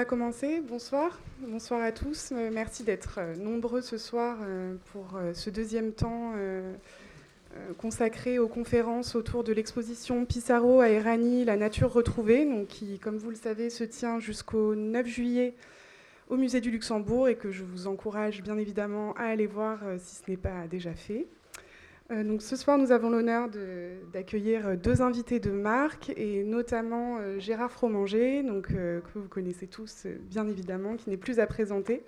On va commencer. Bonsoir. Bonsoir à tous. Euh, merci d'être euh, nombreux ce soir euh, pour ce deuxième temps consacré aux conférences autour de l'exposition Pissarro à Erani, la nature retrouvée, qui, comme vous le savez, se tient jusqu'au 9 juillet au musée du Luxembourg et que je vous encourage bien évidemment à aller voir si ce n'est pas déjà fait. Euh, donc ce soir, nous avons l'honneur d'accueillir euh, deux invités de marque, et notamment euh, Gérard Fromanger, donc, que vous connaissez tous bien évidemment, qui n'est plus à présenter,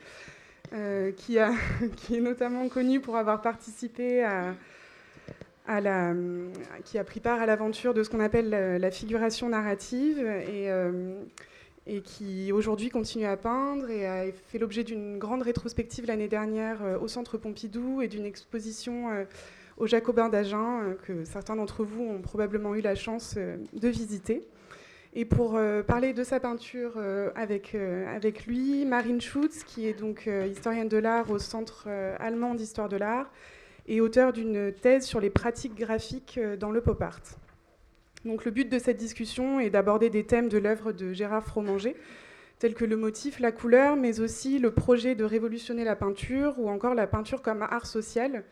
qui, est notamment connu pour avoir participé à, la, qui a pris part à l'aventure de ce qu'on appelle la, figuration narrative, et qui aujourd'hui continue à peindre et a fait l'objet d'une grande rétrospective l'année dernière au Centre Pompidou et d'une exposition au Jacobin d'Agen, euh, que certains d'entre vous ont probablement eu la chance euh, de visiter. Et pour euh, parler de sa peinture avec, avec lui, Marine Schutz, qui est donc historienne de l'art au Centre allemand d'histoire de l'art et auteur d'une thèse sur les pratiques graphiques dans le pop art. Donc le but de cette discussion est d'aborder des thèmes de l'œuvre de Gérard Fromanger, tels que le motif, la couleur, mais aussi le projet de révolutionner la peinture ou encore la peinture comme art social,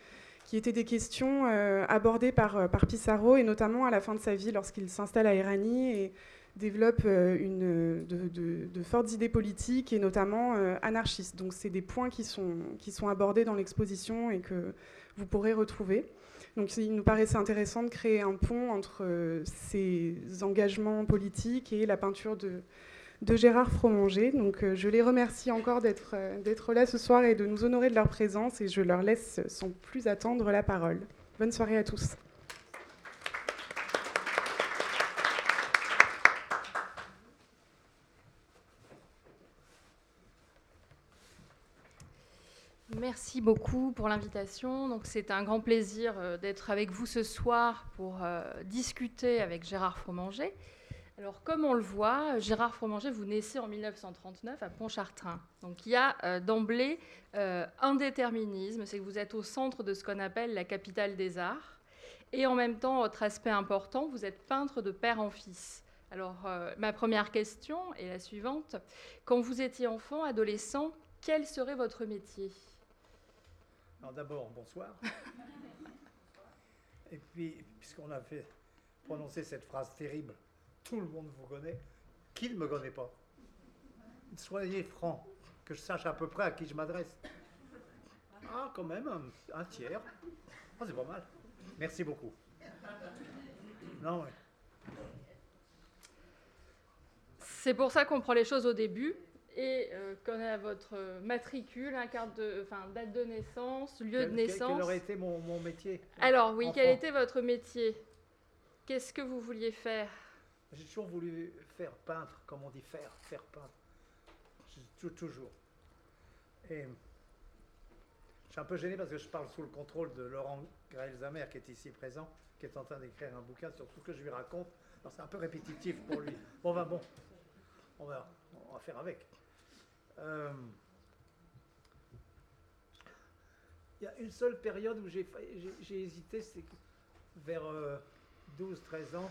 qui étaient des questions euh, abordées par, euh, par Pissarro, et notamment à la fin de sa vie, lorsqu'il s'installe à Irani et développe euh, une, de, fortes idées politiques, et notamment anarchistes. Donc c'est des points qui sont, qui sont abordés dans l'exposition et que vous pourrez retrouver. Donc il nous paraissait intéressant de créer un pont entre ces engagements politiques et la peinture de, de Gérard Fromanger. Donc euh, je les remercie encore euh, d'être là ce soir et de nous honorer de leur présence et je leur laisse sans plus attendre la parole. Bonne soirée à tous. Merci beaucoup pour l'invitation. Donc c'est un grand plaisir euh, d'être avec vous ce soir pour discuter avec Gérard Fromanger. Alors, comme on le voit, Gérard Fromanger, vous naissez en 1939 à Pontchartrain. Donc, il y a euh, d'emblée euh, un déterminisme, c'est que vous êtes au centre de ce qu'on appelle la capitale des arts. Et en même temps, autre aspect important, vous êtes peintre de père en fils. Alors, euh, ma première question est la suivante. Quand vous étiez enfant, adolescent, quel serait votre métier? Alors, d'abord, bonsoir. Et puis, puisqu'on a fait prononcer cette phrase terrible, tout le monde vous connaît. Qui ne me connaît pas Soyez franc, que je sache à peu près à qui je m'adresse. Ah, quand même, un, tiers. Oh, c'est pas mal. Merci beaucoup. Non, ouais. C'est pour ça qu'on prend les choses au début et euh, qu'on a votre matricule, un carte de, enfin, date de naissance, lieu de naissance. Quel aurait été mon, mon métier Alors oui, quel était votre métier? Qu'est-ce que vous vouliez faire? J'ai toujours voulu faire peintre, comme on dit faire, faire peintre. toujours. Et je suis un peu gêné parce que je parle sous le contrôle de Laurent Graelzamer qui est ici présent, qui est en train d'écrire un bouquin sur tout ce que je lui raconte. Alors c'est un peu répétitif pour lui. Bon, ben bon, on va, on va faire avec. Euh, il y a une seule période où j'ai hésité, c'est vers 12-13 euh, ans,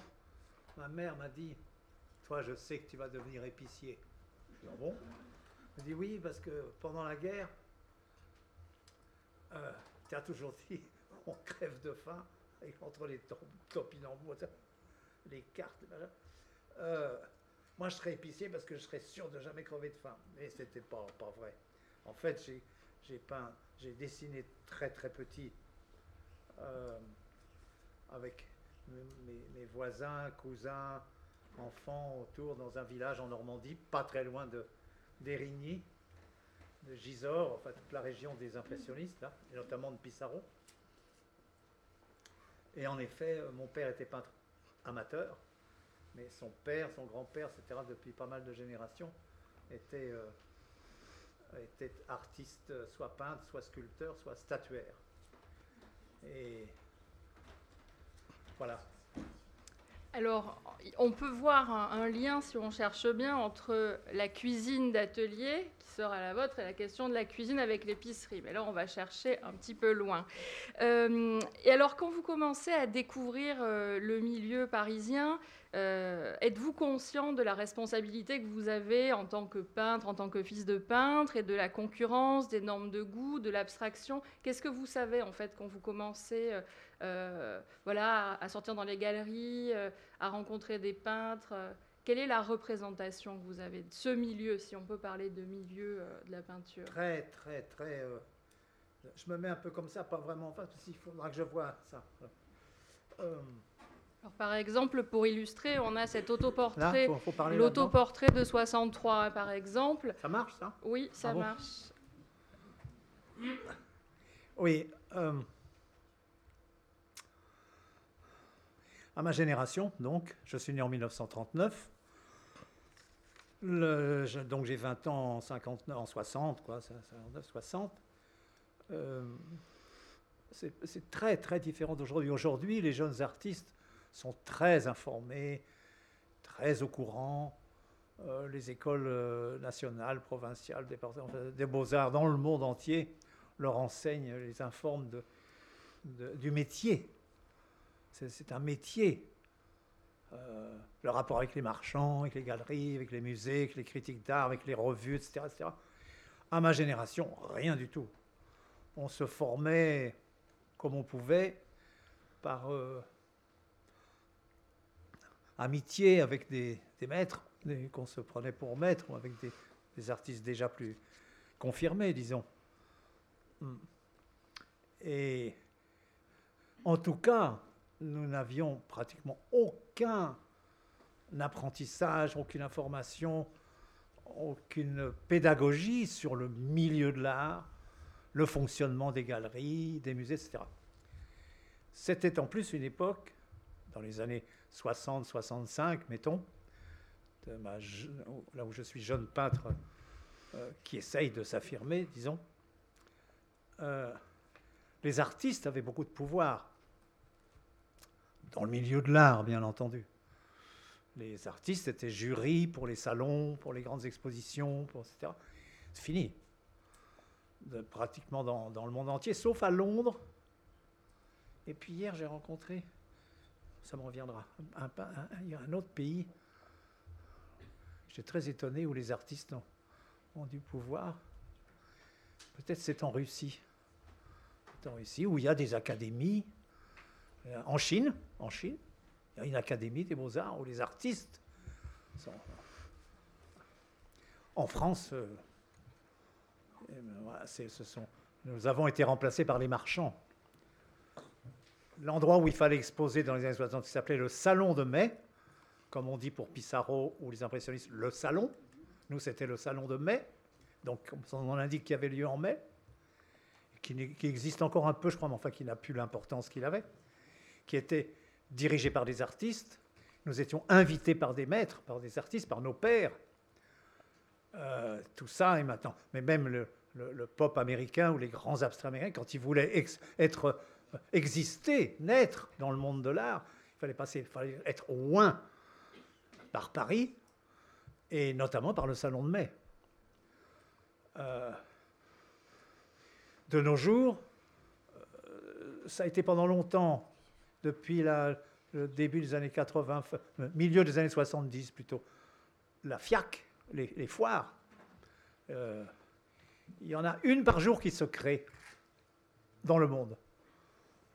ma mère m'a dit Toi, je sais que tu vas devenir épicier. Je dis bon Elle dit Oui, parce que pendant la guerre, euh, tu as toujours dit On crève de faim, et entre les topinambours, les cartes, euh, moi, je serais épicier parce que je serais sûr de jamais crever de faim. Mais ce n'était pas, pas vrai. En fait, j'ai peint, j'ai dessiné très très petit euh, avec mes, voisins, cousins, enfants autour dans un village en Normandie, pas très loin de d'Érigny, de Gisors, enfin toute la région des impressionnistes, et notamment de Pissarro. Et en effet, euh, mon père était peintre amateur, mais son père, son grand-père, etc., depuis pas mal de générations, était, euh, était artiste, soit peintre, soit sculpteur, soit statuaire. Et voilà. Alors, on peut voir un, lien, si on cherche bien, entre la cuisine d'atelier, qui sera la vôtre, et la question de la cuisine avec l'épicerie. Mais là, on va chercher un petit peu loin. Euh, et alors, quand vous commencez à découvrir euh, le milieu parisien, Euh, êtes-vous conscient de la responsabilité que vous avez en tant que peintre, en tant que fils de peintre, et de la concurrence, des normes de goût, de l'abstraction? Qu'est-ce que vous savez en fait quand vous commencez voilà, à sortir dans les galeries, à rencontrer des peintres Quelle est la représentation que vous avez de ce milieu, si on peut parler de milieu de la peinture? Très, très, très. je me mets un peu comme ça, pas vraiment en face, parce qu'il faudra que je vois ça par exemple, pour illustrer, on a cet autoportrait, l'autoportrait de 63, par exemple. Ça marche, ça? Oui, ça marche. Oui. À ma génération, donc, je suis né en 1939. donc j'ai 20 ans en, 50, en 60, quoi, 60. Euh, c'est très très différent d'aujourd'hui. Aujourd'hui, les jeunes artistes sont très informés, très au courant. Euh, les écoles euh, nationales, provinciales, des beaux-arts dans le monde entier leur enseignent, les informent du métier. C'est un métier. Euh, le rapport avec les marchands, avec les galeries, avec les musées, avec les critiques d'art, avec les revues, etc., etc. À ma génération, rien du tout. On se formait comme on pouvait par amitié avec des, maîtres qu'on se prenait pour maîtres, ou avec des, artistes déjà plus confirmés, disons. Hmm. Et en tout cas, nous n'avions pratiquement aucun apprentissage, aucune information, aucune pédagogie sur le milieu de l'art, le fonctionnement des galeries, des musées, etc. C'était en plus une époque, dans les années 60, 65, mettons, là où je suis jeune peintre euh, qui essaye de s'affirmer, disons, euh, les artistes avaient beaucoup de pouvoir, dans le milieu de l'art, bien entendu. Les artistes étaient jurys pour les salons, pour les grandes expositions, etc. C'est fini. pratiquement dans, le monde entier, sauf à Londres. Et puis hier, j'ai rencontré ça me reviendra. a un autre pays, j'étais très étonné, où les artistes ont, du pouvoir. Peut-être c'est en Russie. en Russie, où il y a des académies. Euh, en Chine, en Chine, il y a une académie des beaux-arts où les artistes sont. En France, euh, ben ce sont, nous avons été remplacés par les marchands l'endroit où il fallait exposer dans les années 60, qui s'appelait le Salon de mai, comme on dit pour Pissarro ou les impressionnistes, le salon. Nous, c'était le Salon de mai, donc nom indique qu'il avait lieu en mai, qui, qui, existe encore un peu, je crois, mais enfin qui n'a plus l'importance qu'il avait, qui était dirigé par des artistes. Nous étions invités par des maîtres, par des artistes, par nos pères. Euh, tout ça est maintenant. Mais même le, pop américain ou les grands abstraits américains, quand ils voulaient être exister, naître dans le monde de l'art, il fallait, passer, il fallait être moins par Paris, et notamment par le Salon de mai. Euh, de nos jours, euh, ça a été pendant longtemps, depuis le début des années 80, milieu des années 70 plutôt, la FIAC, les, foires. Euh, il y en a une par jour qui se crée dans le monde.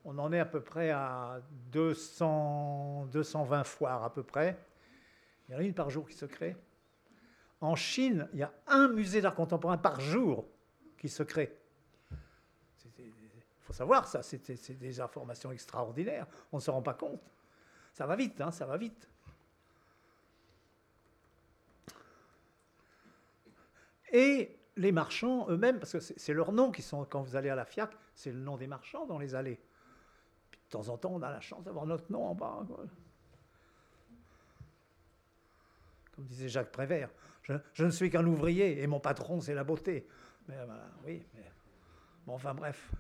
On en est à peu près à 200, 220 foires à peu près. Il y en a une par jour qui se crée. En Chine, il y a un musée d'art contemporain par jour qui se crée. Il faut savoir ça, c'est des informations extraordinaires. On ne se rend pas compte. Ça va vite, hein, ça va vite. Et les marchands eux-mêmes, parce que c'est leur nom qui sont, quand vous allez à la FIAC, c'est le nom des marchands dans les allées. De temps en temps, on a la chance d'avoir notre nom en bas. Comme disait Jacques Prévert, je, ne suis qu'un ouvrier et mon patron, c'est la beauté. Mais euh, oui, mais bon, enfin bref,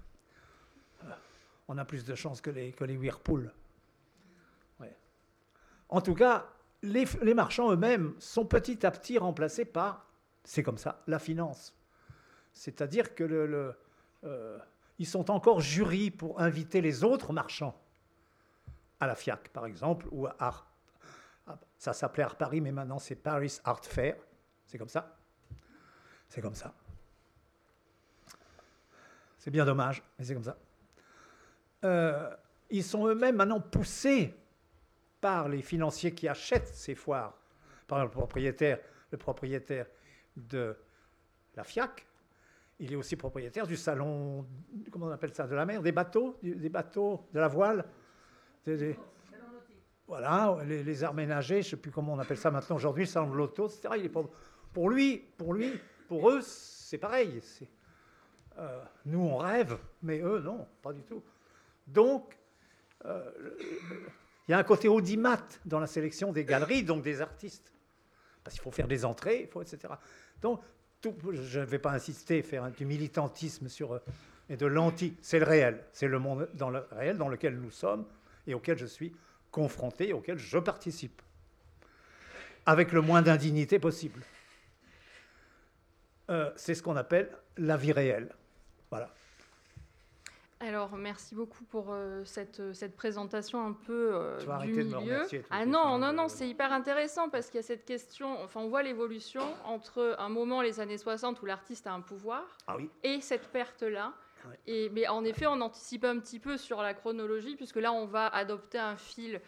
on a plus de chance que les, que Whirlpool. En tout cas, les, marchands eux-mêmes sont petit à petit remplacés par, c'est comme ça, la finance. C'est-à-dire que euh, ils sont encore jurys pour inviter les autres marchands à la FIAC, par exemple, ou à, Ah, ça s'appelait Art Paris, mais maintenant c'est Paris Art Fair. C'est comme ça. C'est comme ça. C'est bien dommage, mais c'est comme ça. Euh, ils sont eux-mêmes maintenant poussés par les financiers qui achètent ces foires, par le propriétaire, le propriétaire de la FIAC. Il est aussi propriétaire du salon, comment on appelle ça, de la mer, des bateaux, des bateaux, de la voile. voilà, les, arts ménagers, je ne sais plus comment on appelle ça maintenant aujourd'hui, salon de l'auto, etc. Il est pour, pour lui, pour lui, pour eux, c'est pareil. Euh, nous, on rêve, mais eux, non, pas du tout. Donc, euh, il y a un côté audimat dans la sélection des galeries, donc des artistes. Parce qu'il faut faire des entrées, etc. Donc, je ne vais pas insister, faire du militantisme sur, euh, et de l'anti. C'est le réel. C'est le monde dans le réel dans lequel nous sommes et auquel je suis confronté et auquel je participe. Avec le moins d'indignité possible. c'est ce qu'on appelle la vie réelle. Voilà. Alors, merci beaucoup pour euh, cette, euh, cette, présentation un peu euh, tu vas du milieu. De me ah non, non, non, c'est hyper intéressant parce qu'il y a cette question, enfin on voit l'évolution entre un moment, les années 60, où l'artiste a un pouvoir, ah oui. et cette perte-là. Et, mais en effet, on anticipe un petit peu sur la chronologie, puisque là, on va adopter un fil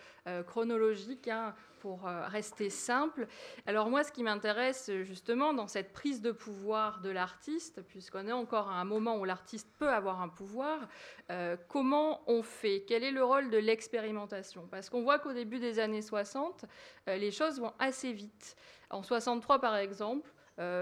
chronologique. Hein, pour euh, rester simple. Alors moi, ce qui m'intéresse justement dans cette prise de pouvoir de l'artiste, puisqu'on est encore à un moment où l'artiste peut avoir un pouvoir, euh, comment on fait? Quel est le rôle de l'expérimentation? Parce qu'on voit qu'au début des années 60, euh, les choses vont assez vite. En 63, par exemple,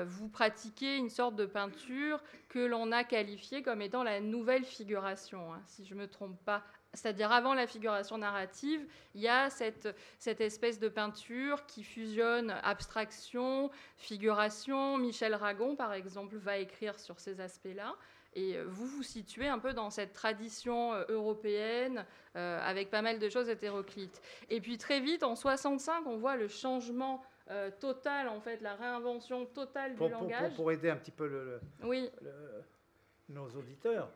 vous pratiquez une sorte de peinture que l'on a qualifiée comme étant la nouvelle figuration, hein, si je ne me trompe pas, c'est-à-dire avant la figuration narrative, il y a cette, cette, espèce de peinture qui fusionne abstraction, figuration. Michel Ragon, par exemple, va écrire sur ces aspects-là. Et euh, vous vous situez un peu dans cette tradition euh, européenne euh, avec pas mal de choses hétéroclites. Et puis très vite, en 65, on voit le changement total, en fait, la réinvention totale du langage. Pour, aider un petit peu le, oui. nos auditeurs,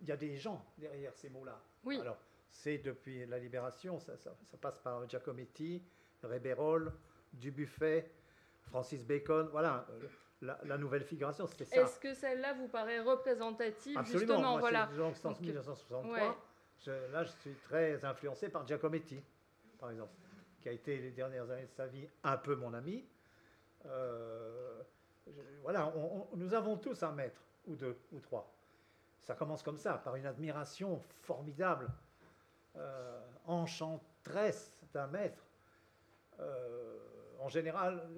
il y a des gens derrière ces mots-là. Oui. Alors, c'est depuis la libération, ça, passe par Giacometti, Réberol, Dubuffet, Francis Bacon, voilà, euh, la, nouvelle figuration, c'était ça. Est-ce que celle-là vous paraît représentative Absolument. justement Moi, voilà. Donc, 1963, là, je suis très influencé par Giacometti, par exemple, qui a été les dernières années de sa vie un peu mon ami. Euh, voilà, nous avons tous un maître, ou deux, ou trois. Ça commence comme ça, par une admiration formidable, euh, enchanteresse d'un maître, euh, en général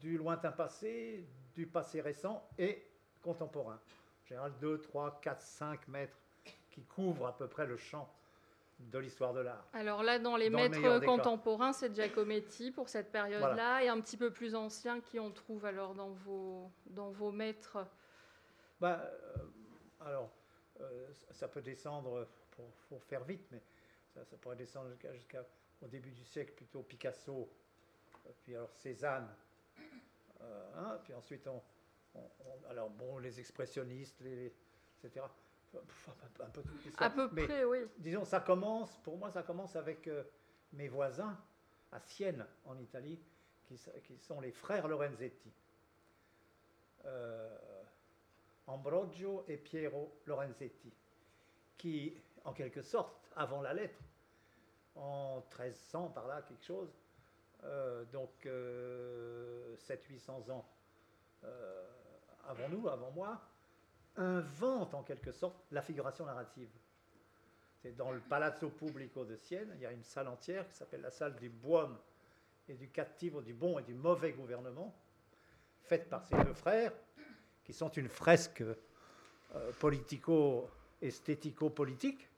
du lointain passé, du passé récent et contemporain. En général, 2, 3, 4, 5 mètres qui couvrent à peu près le champ de l'histoire de l'art. Alors là, dans les maîtres contemporains, c'est Giacometti pour cette période-là, et un petit peu plus anciens qui on trouve alors dans vos, dans vos maîtres bah, euh, Alors, ça peut descendre, pour, faire vite, mais ça, pourrait descendre jusqu'au début du siècle, plutôt Picasso, euh, puis alors Cézanne, euh, hein, puis ensuite on, alors bon, les expressionnistes, les, etc. Un peu, à peu près, oui. Disons, ça commence, pour moi, ça commence avec mes voisins à Sienne, en Italie, qui, qui sont les frères Lorenzetti. Ambrogio et Piero Lorenzetti, qui, en quelque sorte, avant la lettre, en 1300 par là, quelque chose, euh, donc 700-800 euh, ans euh, avant nous, avant moi, inventent en quelque sorte la figuration narrative. C'est dans le Palazzo Pubblico de Sienne, il y a une salle entière qui s'appelle la salle du et du du bon et du mauvais gouvernement, faite par ces deux frères, qui sont une fresque euh, politico-esthético-politique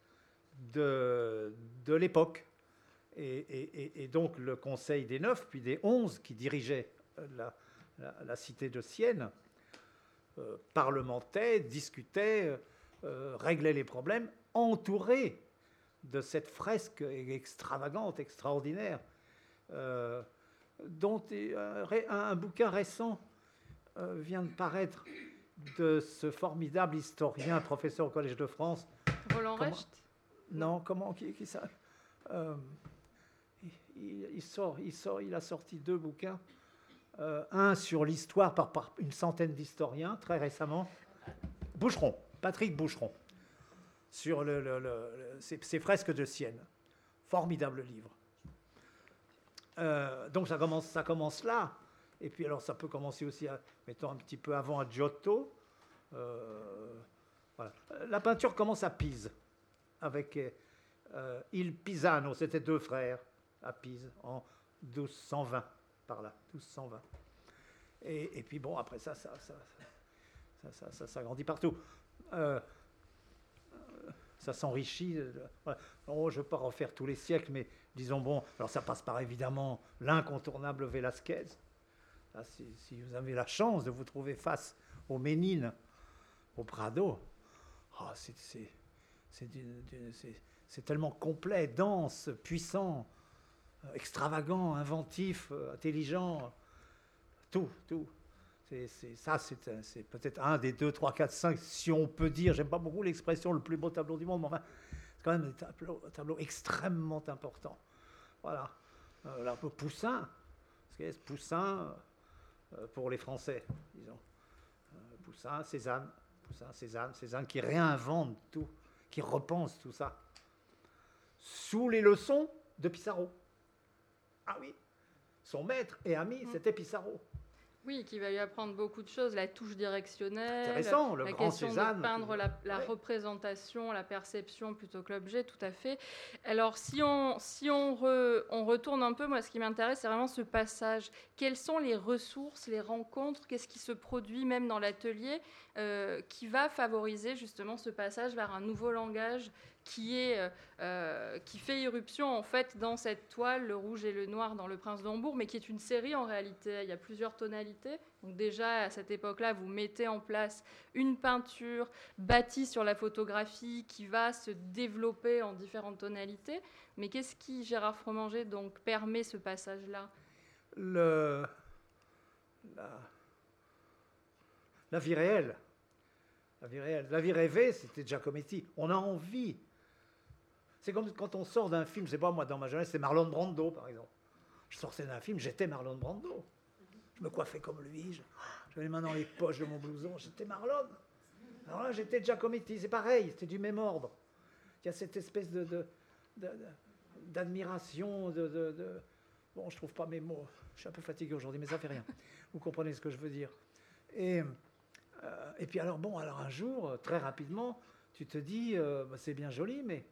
de, de l'époque. Et, donc le Conseil des Neuf, puis des Onze, qui dirigeait la, la, cité de Sienne, euh, parlementaient, discutaient, euh, réglaient les problèmes, entourés de cette fresque extravagante, extraordinaire, dont un, bouquin récent euh, vient de paraître de ce formidable historien, professeur au Collège de France. Roland Recht? Non, comment qui, qui ça? Euh, il, sort, il, sort, il a sorti deux bouquins. Euh, un sur l'histoire par, par, une centaine d'historiens, très récemment. Boucheron, Patrick Boucheron, sur le, ces, fresques de Sienne. Formidable livre. Euh, donc ça commence, ça commence là. Et puis alors ça peut commencer aussi, à, mettons un petit peu avant à Giotto. Euh, voilà. La peinture commence à Pise, avec euh, Il Pisano, c'était deux frères à Pise en 1220, par là, 1220. Et, puis bon, après ça, ça, ça, grandit partout. Euh, ça s'enrichit. Oh, je ne vais pas refaire tous les siècles, mais disons bon, alors ça passe par évidemment l'incontournable Velasquez. si, vous avez la chance de vous trouver face au Ménine, au Prado, oh, c'est tellement complet, dense, puissant, euh, extravagant, inventif, euh, intelligent, tout, tout. Ça, c'est, peut-être un des deux, trois, quatre, cinq, si on peut dire, j'aime pas beaucoup l'expression le plus beau tableau du monde, mais enfin, c'est quand même un tableau, extrêmement important. Voilà. Euh, là, Poussin, Poussin pour les Français, disons. Euh, Poussin, Cézanne, Poussin, Cézanne, Cézanne qui réinvente tout, qui repense tout ça. Sous les leçons de Pissarro. Ah oui, son maître et ami, mm. c'était Pissarro. Oui, qui va lui apprendre beaucoup de choses, la touche directionnelle, Intéressant, le la grand question Cézanne, de peindre la, représentation, la perception plutôt que l'objet, tout à fait. Alors, si on, si on, on retourne un peu, moi, ce qui m'intéresse, c'est vraiment ce passage. Quelles sont les ressources, les rencontres, qu'est-ce qui se produit même dans l'atelier euh, qui va favoriser justement ce passage vers un nouveau langage qui, est, euh, euh, qui fait irruption en fait dans cette toile, le rouge et le noir dans Le Prince d'Hambourg, mais qui est une série en réalité. Il y a plusieurs tonalités. Donc déjà à cette époque-là, vous mettez en place une peinture bâtie sur la photographie qui va se développer en différentes tonalités. Mais qu'est-ce qui, Gérard Fromanger, donc permet ce passage-là? Le, la, vie réelle. La vie réelle. La vie rêvée, c'était Giacometti. On a envie c'est comme quand on sort d'un film, c'est pas moi dans ma jeunesse, c'est Marlon Brando par exemple. Je sortais d'un film, j'étais Marlon Brando. Je me coiffais comme lui, j'avais les mains dans les poches de mon blouson, j'étais Marlon. Alors là, j'étais Giacometti, c'est pareil, c'était du même ordre. Il y a cette espèce de, d'admiration, de, de, Bon, je trouve pas mes mots, je suis un peu fatigué aujourd'hui, mais ça fait rien. Vous comprenez ce que je veux dire. Et, euh, et puis alors, bon, alors un jour, très rapidement, tu te dis, euh, bah, c'est bien joli, mais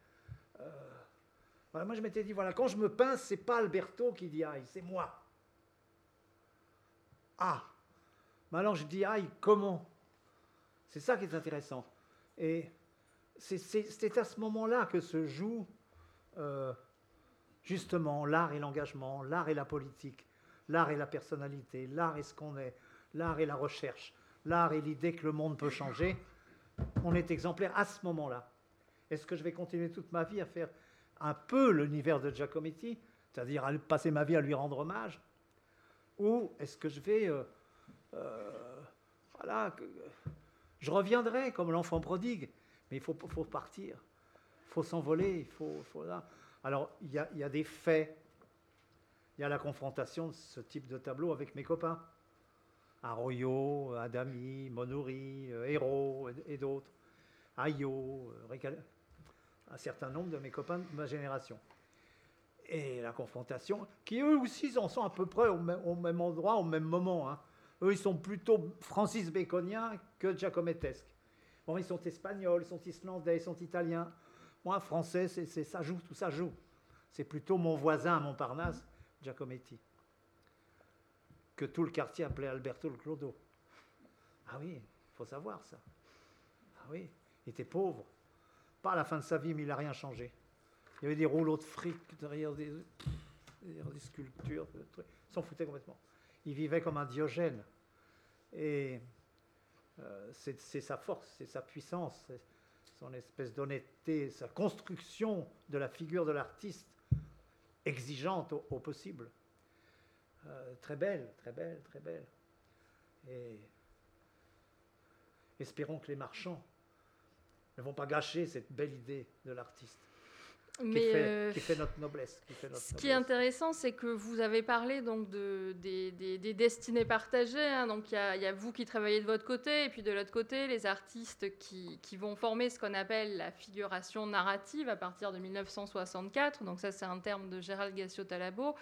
euh, moi, je m'étais dit, voilà, quand je me pince, c'est pas Alberto qui dit aïe, c'est moi. Ah Mais alors, je dis aïe, comment? C'est ça qui est intéressant. Et c'est à ce moment-là que se joue euh, justement l'art et l'engagement, l'art et la politique, l'art et la personnalité, l'art et ce qu'on est, l'art et la recherche, l'art et l'idée que le monde peut changer. On est exemplaire à ce moment-là. Est-ce que je vais continuer toute ma vie à faire un peu l'univers de Giacometti, c'est-à-dire à passer ma vie à lui rendre hommage? Ou est-ce que je vais... Euh, euh, voilà, je reviendrai comme l'enfant prodigue, mais il faut, partir, il faut s'envoler, il faut... faut Alors, il y, a, des faits, il y a la confrontation de ce type de tableau avec mes copains. Arroyo, Adami, Monori, euh, Hérault et, d'autres. Ayo, un certain nombre de mes copains de ma génération. Et la confrontation, qui eux aussi en sont à peu près au même, endroit, au même moment. Hein. Eux, ils sont plutôt Francis Baconiens que Giacomettesques. Bon, ils sont espagnols, ils sont islandais, ils sont italiens. Moi, français, c'est, ça joue, tout ça joue. C'est plutôt mon voisin à Montparnasse, Giacometti, que tout le quartier appelait Alberto le Clodo. Ah oui, il faut savoir ça. Ah oui, il était pauvre. Pas à la fin de sa vie, mais il n'a rien changé. Il y avait des rouleaux de fric derrière des, sculptures. Il s'en foutait complètement. Il vivait comme un Diogène. Et euh, c'est sa force, c'est sa puissance, son espèce d'honnêteté, sa construction de la figure de l'artiste, exigeante au, possible. Euh, très belle, très belle, très belle. Et espérons que les marchands ne vont pas gâcher cette belle idée de l'artiste. Mais fait, euh, qui fait notre noblesse. Qui fait notre Ce qui est intéressant, c'est que vous avez parlé donc de, des, des- des destinées partagées. hein. donc il y, a- il y a vous qui travaillez de votre côté, et puis de l'autre côté, les artistes qui, qui vont former ce qu'on appelle la figuration narrative à partir de 1964. Donc ça, c'est un terme de Gérald Gassio-Talabo.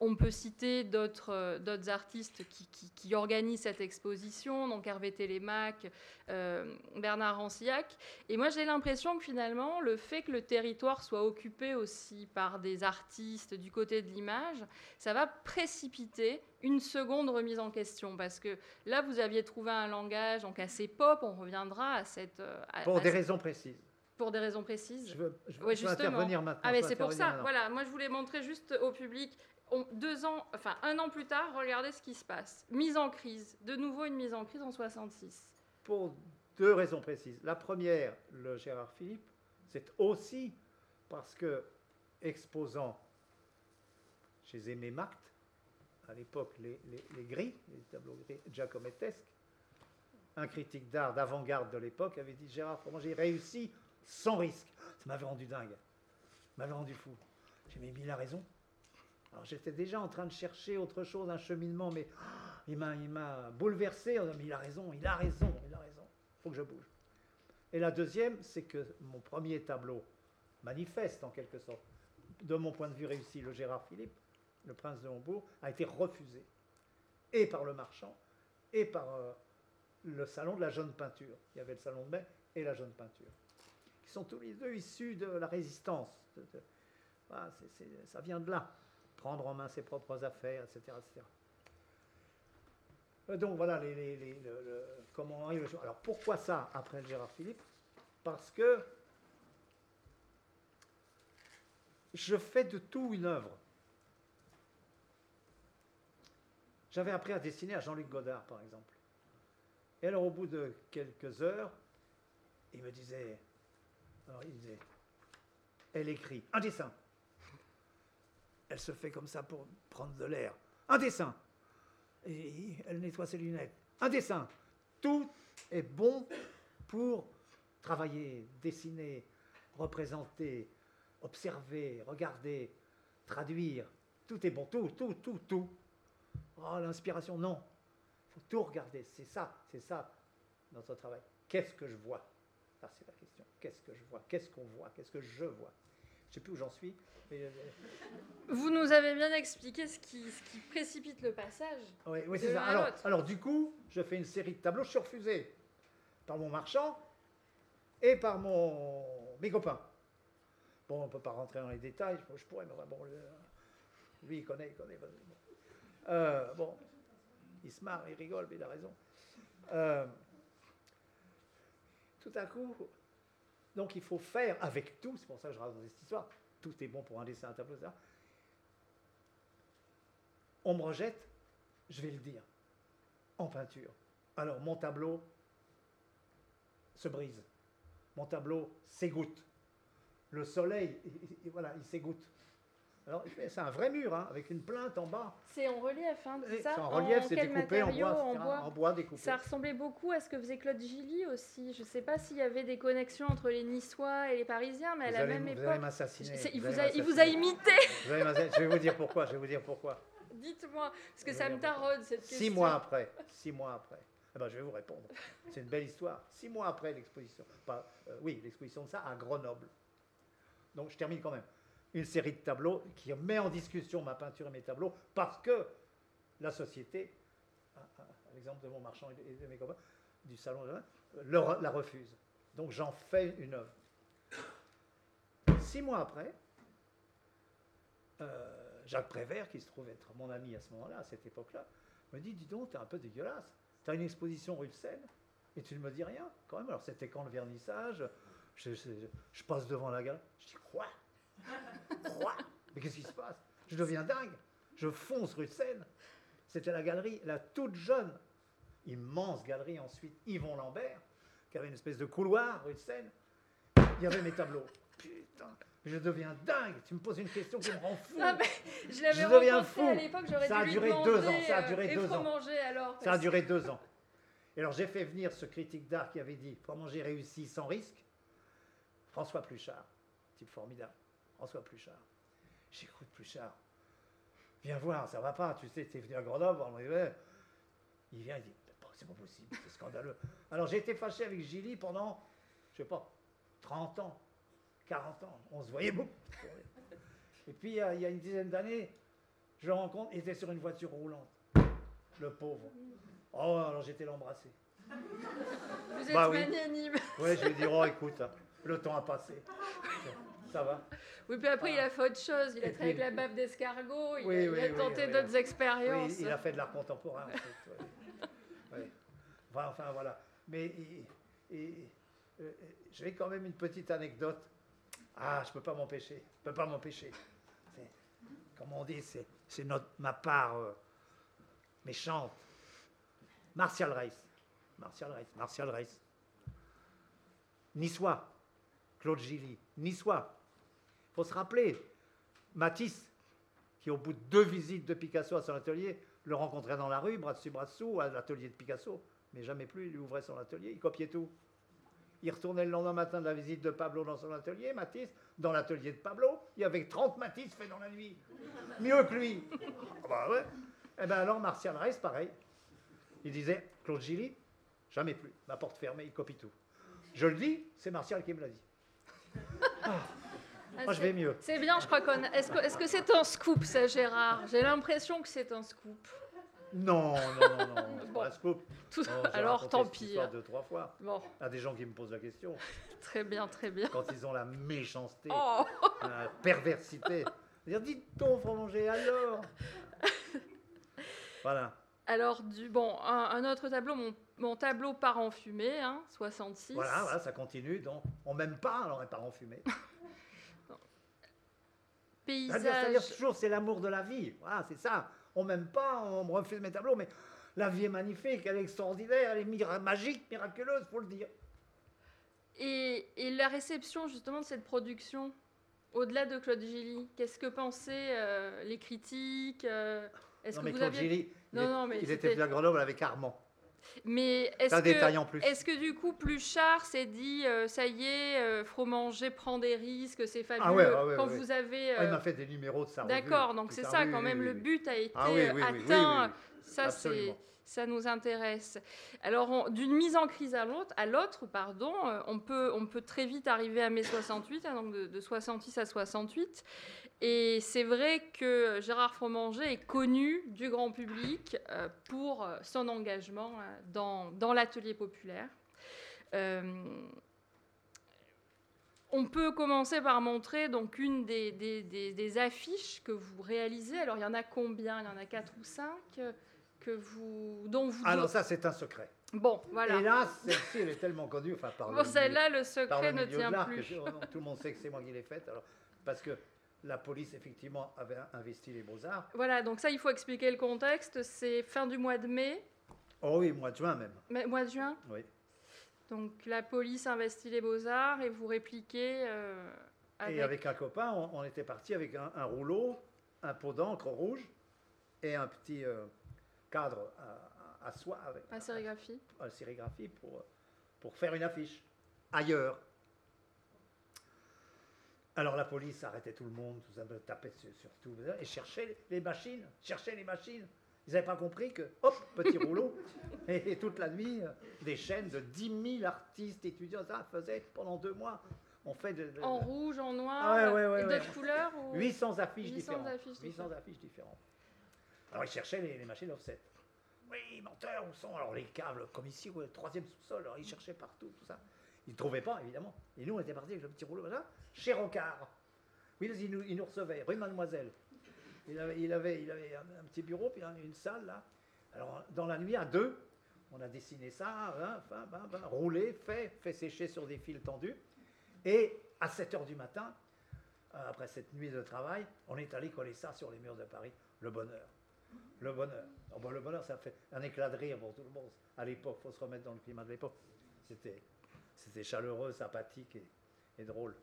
On peut citer d'autres euh, d'autres artistes qui, qui- qui organisent cette exposition, donc Hervé Télémac, euh, Bernard Rancillac. Et moi, j'ai l'impression que finalement, le fait que le territoire soit occupé aussi par des artistes du côté de l'image, ça va précipiter une seconde remise en question. Parce que là, vous aviez trouvé un langage donc assez pop, on reviendra à cette... euh, à- Pour à des cette- raisons précises. pour des raisons précises. Je veux, je veux- Ouais, je veux justement. intervenir maintenant. Ah, mais c'est pour ça. maintenant. Voilà, moi, je voulais montrer juste au public. on- deux ans, enfin un an plus tard, regardez ce qui se passe. Mise en crise. De nouveau une mise en crise en 66. Pour deux raisons précises. La première, le Gérard Philippe, c'est aussi parce que, exposant chez Aimé Marct, à l'époque les, gris, les tableaux gris giacomettesques, un critique d'art d'avant-garde de l'époque avait dit Gérard Fromager réussit sans risque. Ça m'avait rendu dingue. M'avait rendu fou. J'ai mais il a raison. Alors j'étais déjà en train de chercher autre chose, un cheminement, mais ah, il m'a, bouleversé. il a raison, il a raison, il a raison. Il faut que je bouge. Et la deuxième, c'est que mon premier tableau manifeste en quelque sorte, de mon point de vue réussi, le Gérard Philippe, le prince de Hambourg, a été refusé. Et par le marchand, et par euh, le salon de la jeune peinture. Il y avait le salon de mai et la jeune peinture. Qui sont tous les deux issus de la résistance. Ça vient de là. Prendre en main ses propres affaires, etc. Euh, Donc voilà comment on Alors pourquoi ça après le Gérard Philippe? Parce que je fais de tout une œuvre. J'avais appris à dessiner à Jean-Luc Godard, par exemple. Et alors, au bout de quelques heures, il me disait, alors il disait, elle écrit un dessin. Elle se fait comme ça pour prendre de l'air. Un dessin. Et elle nettoie ses lunettes. Un dessin. Tout est bon pour travailler, dessiner, représenter, observer, regarder, traduire. Tout est bon. Tout, tout, tout, tout. Oh, l'inspiration, non. Il faut tout regarder. C'est ça, c'est ça, notre travail. Qu'est-ce que je vois? Ça, c'est la question. Qu'est-ce que je vois? Qu'est-ce qu'on voit? Qu'est-ce que je vois? Je ne sais plus où j'en suis. mais, euh, Vous nous avez bien expliqué ce qui, ce qui précipite le passage. Oui, oui, c'est ça. alors, du coup, je fais une série de tableaux. Je suis refusé par mon marchand et par mon, mes copains. Bon, on ne peut pas rentrer dans les détails. Je, pourrais, mais bon, lui, il connaît, il connaît. Euh, bon, il se marre, il rigole, mais il a raison. Euh, tout à coup, donc il faut faire avec tout. C'est pour ça que je raconte cette histoire. Tout est bon pour un dessin, un tableau, etc. On me rejette, je vais le dire, en peinture. Alors, mon tableau se brise. Mon tableau s'égoutte. Le soleil, il- il- voilà, il s'égoutte. Alors, c'est un vrai mur, hein, avec une plainte en bas. C'est en relief, hein, c'est ça C'est en relief, c'est découpé en bois, En bois. en bois découpé. Ça ressemblait beaucoup à ce que faisait Claude Gilly aussi. Je ne sais pas s'il y avait des connexions entre les Niçois et les Parisiens, mais à vous la allez, même vous allez époque. m'assassiner. C'est- Il vous vous, allez a, il vous a m'assassiner. imité. Vous allez m'assassiner. Je vais vous dire pourquoi. Je vais vous dire pourquoi. Dites-moi, parce que ça me taraude cette question. Six mois après, six mois après, eh ben, je vais vous répondre. C'est une belle histoire. Six mois après l'exposition, pas, euh, oui, l'exposition de ça à Grenoble. Donc je termine quand même. Une série de tableaux qui met en discussion ma peinture et mes tableaux parce que la société, à, à- à l'exemple de mon marchand et de, mes copains, du salon de la refuse. Donc j'en fais une œuvre. Six mois après, euh, Jacques Prévert, qui se trouve être mon ami à ce moment-là, à cette époque-là, me dit, dis donc, t'es un peu dégueulasse. T'as une exposition rue de Seine et tu ne me dis rien quand même. Alors c'était quand le vernissage je, je- je passe devant la galerie. Je dis, quoi? Quoi? Mais qu'est-ce qui se passe? Je deviens dingue. Je fonce rue de Seine. C'était la galerie, la toute jeune, immense galerie ensuite, Yvon Lambert, qui avait une espèce de couloir rue de Seine. Il y avait mes tableaux. Putain, je deviens dingue. Tu me poses une question qui me rend fou. Ah je l'avais rencontré à fou. l'époque, j'aurais Ça a dû lui duré deux ans, ça a euh, duré deux ans. Alors. Ça a duré deux ans. Et alors j'ai fait venir ce critique d'art qui avait dit Comment j'ai réussi sans risque François Pluchart, type formidable. François Pluchard. J'écoute Pluchard. Viens voir, ça va pas, tu sais, t'es venu à Grenoble, on ouais. Il vient, il dit, c'est pas possible, c'est scandaleux. Alors j'ai été fâché avec Gilly pendant, je sais pas, 30 ans, 40 ans. On se voyait beaucoup. Et puis il y a, il y a une dizaine d'années, je le rencontre, il était sur une voiture roulante. Le pauvre. Oh, alors j'étais l'embrasser. Vous êtes Bah oui. magnanime. Ouais, je lui ai dit, oh écoute, hein, le temps a passé. Ça va Oui, puis après, il a fait autre chose. Il a travaillé puis- avec la baffe d'escargot. Il, Oui, a- il oui, a oui, tenté oui, d'autres expériences. Oui, il a fait de l'art contemporain. En fait. Enfin, enfin, voilà. Mais il- il- euh, je vais quand même une petite anecdote. Ah, je peux pas m'empêcher. Je peux pas m'empêcher. Comme on dit, c'est, ma part euh, méchante. Martial Reiss. Martial Reiss. Martial Reiss. Niçois. Claude Gilly. Niçois. Il faut se rappeler. Matisse, qui au bout de deux visites de Picasso à son atelier, le rencontrait dans la rue, bras dessus, bras dessous, à l'atelier de Picasso, mais jamais plus, il ouvrait son atelier, il copiait tout. Il retournait le lendemain matin de la visite de Pablo dans son atelier, Matisse, dans l'atelier de Pablo, il y avait 30 Matisse faits dans la nuit. Mieux que lui. Ah bah ouais. Eh bien alors, Martial Reiss, pareil. Il disait, Claude Gilly, jamais plus. La porte fermée, il copie tout. Je le dis, c'est Martial qui me l'a dit. Ah, Moi, je vais mieux. C'est bien, je crois qu'on. Est-ce que est-ce que c'est un scoop, ça, Gérard? J'ai l'impression que c'est un scoop. Non, non, non, non, c'est Bon. pas un scoop. Tout- Oh, j'ai Alors, raconté tant cette pis. histoire hein. deux, trois fois. Bon, à des gens qui me posent la question, très bien, très bien. quand ils ont la méchanceté, Oh la perversité. Dire, dites donc, Fromanger, alors Voilà. Alors, du, bon, un, un autre tableau, mon, mon tableau part en fumée, hein, 66. Voilà, voilà, ça continue. Donc, on m'aime pas, alors n'est pas en fumée. C'est-à-dire, c'est-à-dire, Paysage. toujours, c'est l'amour de la vie. Voilà, c'est ça. On m'aime pas, on me refuse mes tableaux, mais la vie est magnifique, elle est extraordinaire, elle est mira- magique, miraculeuse, faut le dire. Et, et la réception, justement, de cette production, au-delà de Claude Gilly, qu'est-ce que pensaient euh, les critiques euh, Est-ce Non, que mais vous Claude aviez... Gilly, il, Non, mais il c'était- était venu à Grenoble avec Armand. Mais est-ce un détail en plus. est-ce que du coup, Pluchart s'est dit, euh, ça y est, euh, Fromanger prend des risques, c'est fabuleux Ah ouais, ah ouais, Quand ouais. vous avez... Ah, il euh, m'a fait des numéros de revue. D'accord, donc c'est ça, ça quand oui, même, oui, le but a été Ah oui, oui, oui, atteint. Ça, c'est, ça nous intéresse. Alors, on- d'une mise en crise à l'autre, à l'autre, pardon, euh, on peut, on peut très vite arriver à mai 68, hein, donc de, de 66 à 68. Et c'est vrai que Gérard Fromanger est connu du grand public euh, pour euh, son engagement euh, dans, dans l'atelier populaire. Euh, on peut commencer par montrer donc une des, des- des- des affiches que vous réalisez. Alors il y en a combien? Il y en a quatre ou cinq que vous, dont vous. Ah non, ça c'est un secret. Bon, voilà. Hélas, celle-ci, elle est tellement connue, enfin par Bon, le celle-là, le par secret le ne tient que plus. je- oh non, tout le monde sait que c'est moi qui l'ai faite, alors, parce que la police, effectivement, avait investi les beaux-arts. Voilà, donc ça, il faut expliquer le contexte. C'est fin du mois de mai, Oh oui, mois de juin même. mai- mois de juin. Oui. Donc la police investit les beaux-arts et vous répliquez euh, avec... Et avec un copain, on, on était parti avec un, un rouleau, un pot d'encre rouge et un petit euh, cadre à, à- à soie avec la sérigraphie. à la sérigraphie pour, pour faire une affiche ailleurs. Alors la police arrêtait tout le monde, tout ça, tapait sur, sur tout, et cherchait les- machines, cherchait les machines. Ils n'avaient pas compris que, hop, petit rouleau, et, et toute la nuit, euh, des chaînes de 10 000 artistes, étudiants, ça faisait pendant deux mois. On fait de, de- En de- rouge, en noir, Ah ouais, ouais, ouais, et ouais. d'autres couleurs ou... 800 affiches 800 différentes. affiches 800 affiches différentes. Alors ils cherchaient les, les machines offset. Oui, menteur, où sont? Alors les câbles Comme ici, le troisième sous-sol. Alors ils cherchaient partout, tout ça. Ils ne trouvaient pas, évidemment. Et nous, on était partis avec le petit rouleau, voilà, chez Rocard. Oui, ils nous, recevaient, rue Mademoiselle. Il avait, il il un, petit bureau, puis un- une salle, là. Alors, dans la nuit, à deux, on a dessiné ça, hein, roulé, fait, fait sécher sur des fils tendus. Et à 7 heures du matin, après cette nuit de travail, on est allé coller ça sur les murs de Paris. Le bonheur. Le bonheur. Oh, ben, le bonheur, ça fait un éclat de rire pour tout le monde. À l'époque, il faut se remettre dans le climat de l'époque. C'était, chaleureux, sympathique et drôle.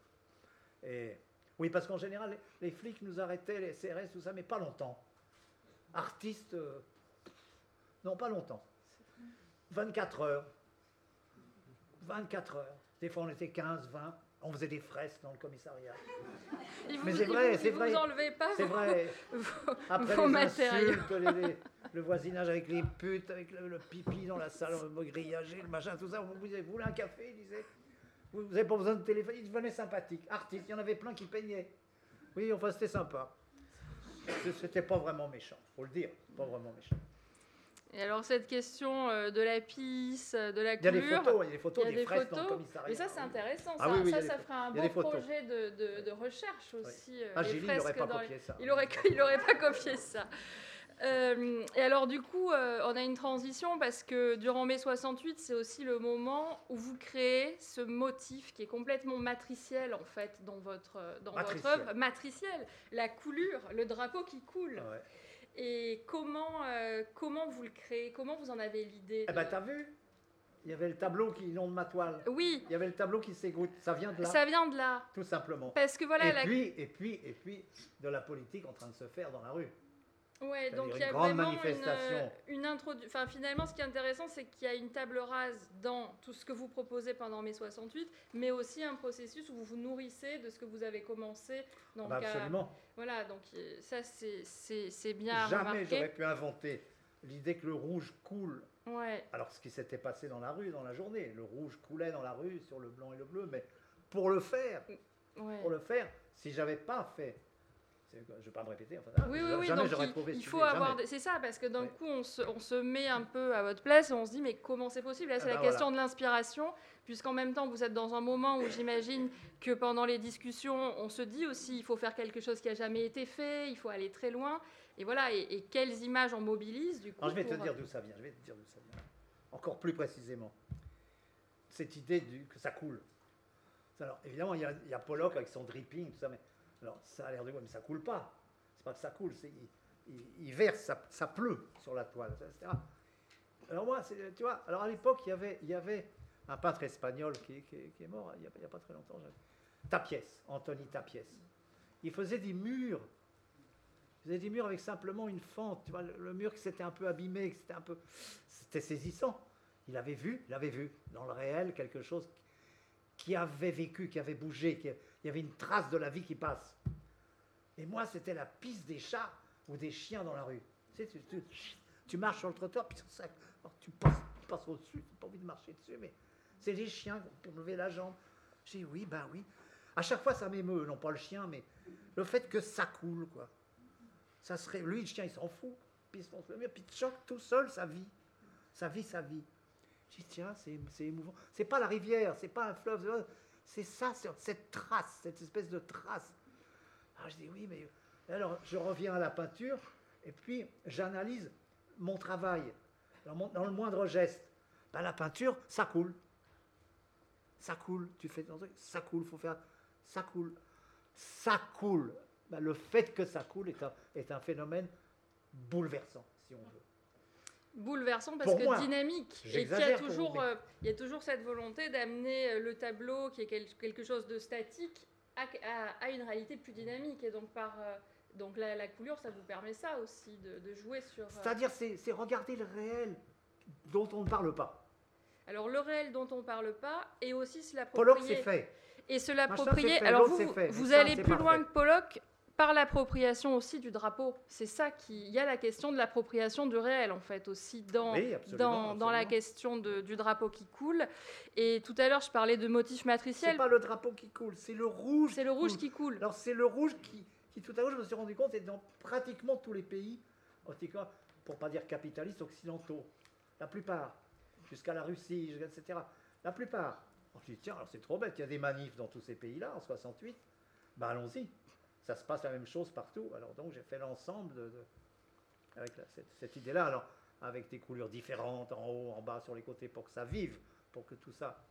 Et, oui, parce qu'en général, les, flics nous arrêtaient, les CRS, tout ça, mais pas longtemps. Artistes, euh, non, pas longtemps. 24 heures. 24 heures. Des fois, on était 15, 20. On faisait des fresques dans le commissariat. Mais c'est vrai, c'est vrai. vous enlevez pas C'est vrai. Après vos les matériaux. insultes, les- les- le voisinage avec les putes, avec le, le pipi dans la salle, le grillagé, le machin, tout ça. Vous, vous, vous voulez un café Il disait. Vous n'avez pas besoin de téléphone. Il devenait sympathique. Artiste, il y en avait plein qui peignaient. Oui, enfin, c'était sympa. C'était pas vraiment méchant, faut le dire. Pas vraiment méchant. Et alors cette question euh, de la pisse, euh, de la Il y a des coulure, photos, il y a des photos il y a des, des dans le photos. commissariat. mais ça c'est intéressant, Ah ça, oui, oui, ça, ça ferait un beau projet de, de- de recherche aussi. euh, Ah, les Gilles, il n'aurait pas dans les- copié ça. Il aurait, il aurait pas copié ça. Euh, et alors du coup, euh, on a une transition parce que durant mai 68, c'est aussi le moment où vous créez ce motif qui est complètement matriciel en fait dans votre dans votre œuvre, matriciel, la coulure, le drapeau qui coule. Ouais. Et comment euh, comment vous le créez? Comment vous en avez l'idée Eh de- ben, t'as vu? Il y avait le tableau qui inonde ma toile. Oui, Il y avait le tableau qui s'égoutte. Ça vient de là, ça vient de là. tout simplement. Parce que voilà, et la... puis, et puis, et puis, de la politique en train de se faire dans la rue. Ouais, donc il y a grande vraiment manifestation. une, une introdu- Enfin, finalement, ce qui est intéressant, c'est qu'il y a une table rase dans tout ce que vous proposez pendant mai 68, mais aussi un processus où vous vous nourrissez de ce que vous avez commencé. Donc, Bah, à- absolument. voilà, donc euh, ça, c'est- bien Jamais j'aurais pu inventer l'idée que le rouge coule. Ouais. Alors, ce qui s'était passé dans la rue, dans la journée, le rouge coulait dans la rue sur le blanc et le bleu, mais pour le faire, Ouais. pour le faire, si j'avais pas fait, je ne pas me répéter, enfin, Oui, je- oui, oui. jamais donc il, faut avoir. des- C'est ça, parce que d'un coup, on se, on se met un peu à votre place et on se dit, mais comment c'est possible? Là, c'est Ah la bah question de l'inspiration, puisqu'en même temps, vous êtes dans un moment où j'imagine que pendant les discussions, on se dit aussi, il faut faire quelque chose qui a jamais été fait, il faut aller très loin. Et voilà, et, et quelles images on mobilise, du coup Alors, je vais te dire d'où ça vient. Je vais te dire d'où ça vient. Encore plus précisément. Cette idée du, que ça coule. Alors, évidemment, il y, a, il y a Pollock avec son dripping, tout ça, mais alors, ça a l'air de quoi Mais ça coule pas. C'est pas que ça coule, c'est il, verse, ça, pleut sur la toile, etc. Alors moi, tu vois, alors à l'époque, il y avait, avait un peintre espagnol qui, est mort il n'y a, pas très longtemps, Tapiès, Anthony Tapiès. Il faisait des murs il faisait des murs avec simplement une fente, tu vois, le, mur qui s'était un peu abîmé, c'était un peu, c'était saisissant. Il avait vu, il avait vu dans le réel quelque chose qui avait vécu, qui avait bougé, qui, il y avait une trace de la vie qui passe. Et moi, c'était la piste des chats ou des chiens dans la rue. Tu, tu, marches sur le trottoir, puis ça, tu passes, au-dessus, tu n'as pas envie de marcher dessus, mais c'est des chiens qui ont levé la jambe. J'ai dit oui, ben oui. À chaque fois, ça m'émeut, non pas le chien, mais le fait que ça coule, quoi. Ça serait, lui, le chien, il s'en fout. Puis il se puis choque tout seul sa vie. Sa vie, sa vie. J'ai dit, tiens, c'est c'est émouvant. C'est pas la rivière, c'est pas un fleuve, c'est ça, cette trace, cette espèce de trace. Alors je dis, oui, mais. Alors je reviens à la peinture, et puis j'analyse mon travail dans, le moindre geste. Ben, la peinture, ça coule. Ça coule. Tu fais ton truc, ça coule, faut faire. Ça coule. Ça coule. Ben, le fait que ça coule est un phénomène bouleversant, si on veut. Bouleversant parce Pour que moi. dynamique et qu'il y a toujours vous, mais- euh, il y a toujours cette volonté d'amener euh, le tableau qui est quel- quelque chose de statique à, à- à une réalité plus dynamique et donc par euh, donc la, la coulure ça vous permet ça aussi de, de jouer sur euh, C'est-à-dire, c'est c'est regarder le réel dont on ne parle pas. alors le réel dont on parle pas et aussi se Pollock, c'est l'approprier fait. et se l'approprier alors vous vous, vous allez plus loin que Pollock par l'appropriation aussi du drapeau c'est ça qui il y a la question de l'appropriation du réel en fait aussi dans Oui, absolument, dans, dans la question de- du drapeau qui coule. Et tout à l'heure, je parlais de motifs C'est matriciels. pas le drapeau qui coule, c'est le rouge. C'est le rouge coule. qui coule. Alors c'est le rouge qui, qui, tout à l'heure, je me suis rendu compte, est dans pratiquement tous les pays, en tout cas, pour pas dire capitalistes, occidentaux. La plupart. Jusqu'à la Russie, etc. La plupart. Alors, je dis, tiens, alors c'est trop bête, il y a des manifs dans tous ces pays-là, en 68. Ben allons-y. Ça se passe la même chose partout. Alors donc j'ai fait l'ensemble de, de- avec la- cette, cette idée-là, alors avec des couleurs différentes, en haut, en bas, sur les côtés, pour que ça vive, pour que tout ça.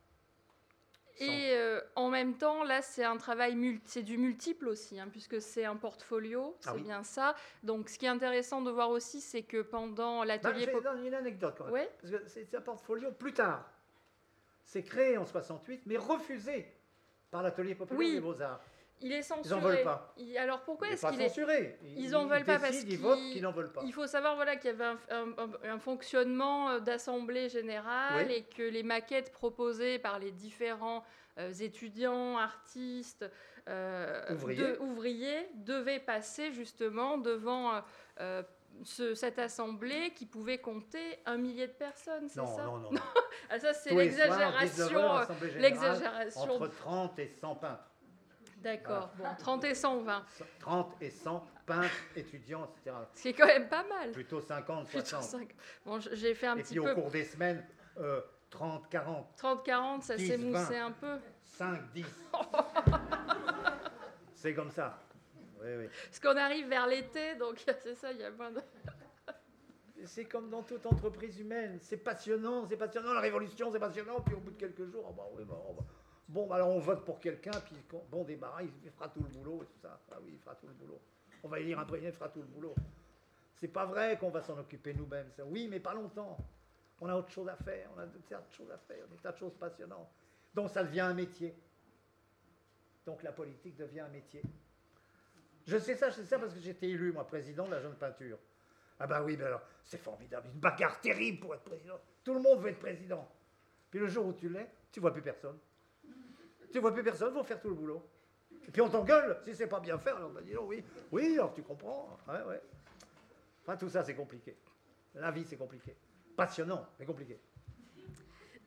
Et euh, en même temps, là, c'est un travail, c'est du multiple aussi, hein, puisque c'est un portfolio, c'est Ah oui. bien ça. Donc, ce qui est intéressant de voir aussi, c'est que pendant l'atelier... j'ai pop- non, une anecdote quand même. Ouais. Parce que c'est c'est un portfolio plus tard. C'est créé en 68, mais refusé par l'atelier populaire Oui. des Beaux-Arts. Il est censuré. Ils n'en veulent pas. Il- alors pourquoi est-ce pas qu'il est censuré. ils en veulent pas parce qu'ils- n'en veulent pas. Il faut savoir voilà, qu'il y avait un, un- un- un fonctionnement euh, d'assemblée générale Oui. et que les maquettes proposées par les différents euh, étudiants, artistes, euh, Ouvriers. de- ouvriers devaient passer justement devant euh, ce- cette assemblée qui pouvait compter un millier de personnes, c'est Non, ça? non, non. non. Ah, ça, c'est Tous les soirs, 19 heures, l'exagération. L'exagération. Entre 30 et 100 peintres. D'accord, bon, 30 et 120, 30 et 100 peintres, étudiants, etc. ce qui est quand même pas mal. Plutôt 50, Plutôt 60. cinq. Bon, j'ai fait un Et petit puis au peu cours des semaines, euh, 30, 40, 30-40, ça 10, s'est moussé 20. un peu. 5, 10. C'est comme ça. Oui, oui. Parce qu'on arrive vers l'été, donc c'est ça, il y a moins de... C'est comme dans toute entreprise humaine. C'est passionnant, c'est passionnant. La révolution, c'est passionnant. Puis au bout de quelques jours, oh bah oui, bah, on va- bon, bah alors on vote pour quelqu'un, puis bon débarras, il fera tout le boulot et tout ça. Ah oui, il fera tout le boulot. On va élire un président, il fera tout le boulot. C'est pas vrai qu'on va s'en occuper nous-mêmes. Oui, mais pas longtemps. On a autre chose à faire. On a des tas de choses à faire, des tas de choses passionnantes. Donc ça devient un métier. Donc la politique devient un métier. Je sais ça, je sais ça parce que j'étais élu, moi, président de la jeune peinture. Ah bah oui, ben alors, c'est formidable, une bagarre terrible pour être président. Tout le monde veut être président. Puis le jour où tu l'es, tu vois plus personne. Tu vois plus personne, vont faire tout le boulot. Et puis on t'engueule si c'est pas bien fait. Alors on va dire oui, oui, alors tu comprends. Ouais, ouais. Enfin, tout ça, c'est compliqué. La vie, c'est compliqué. Passionnant, mais compliqué.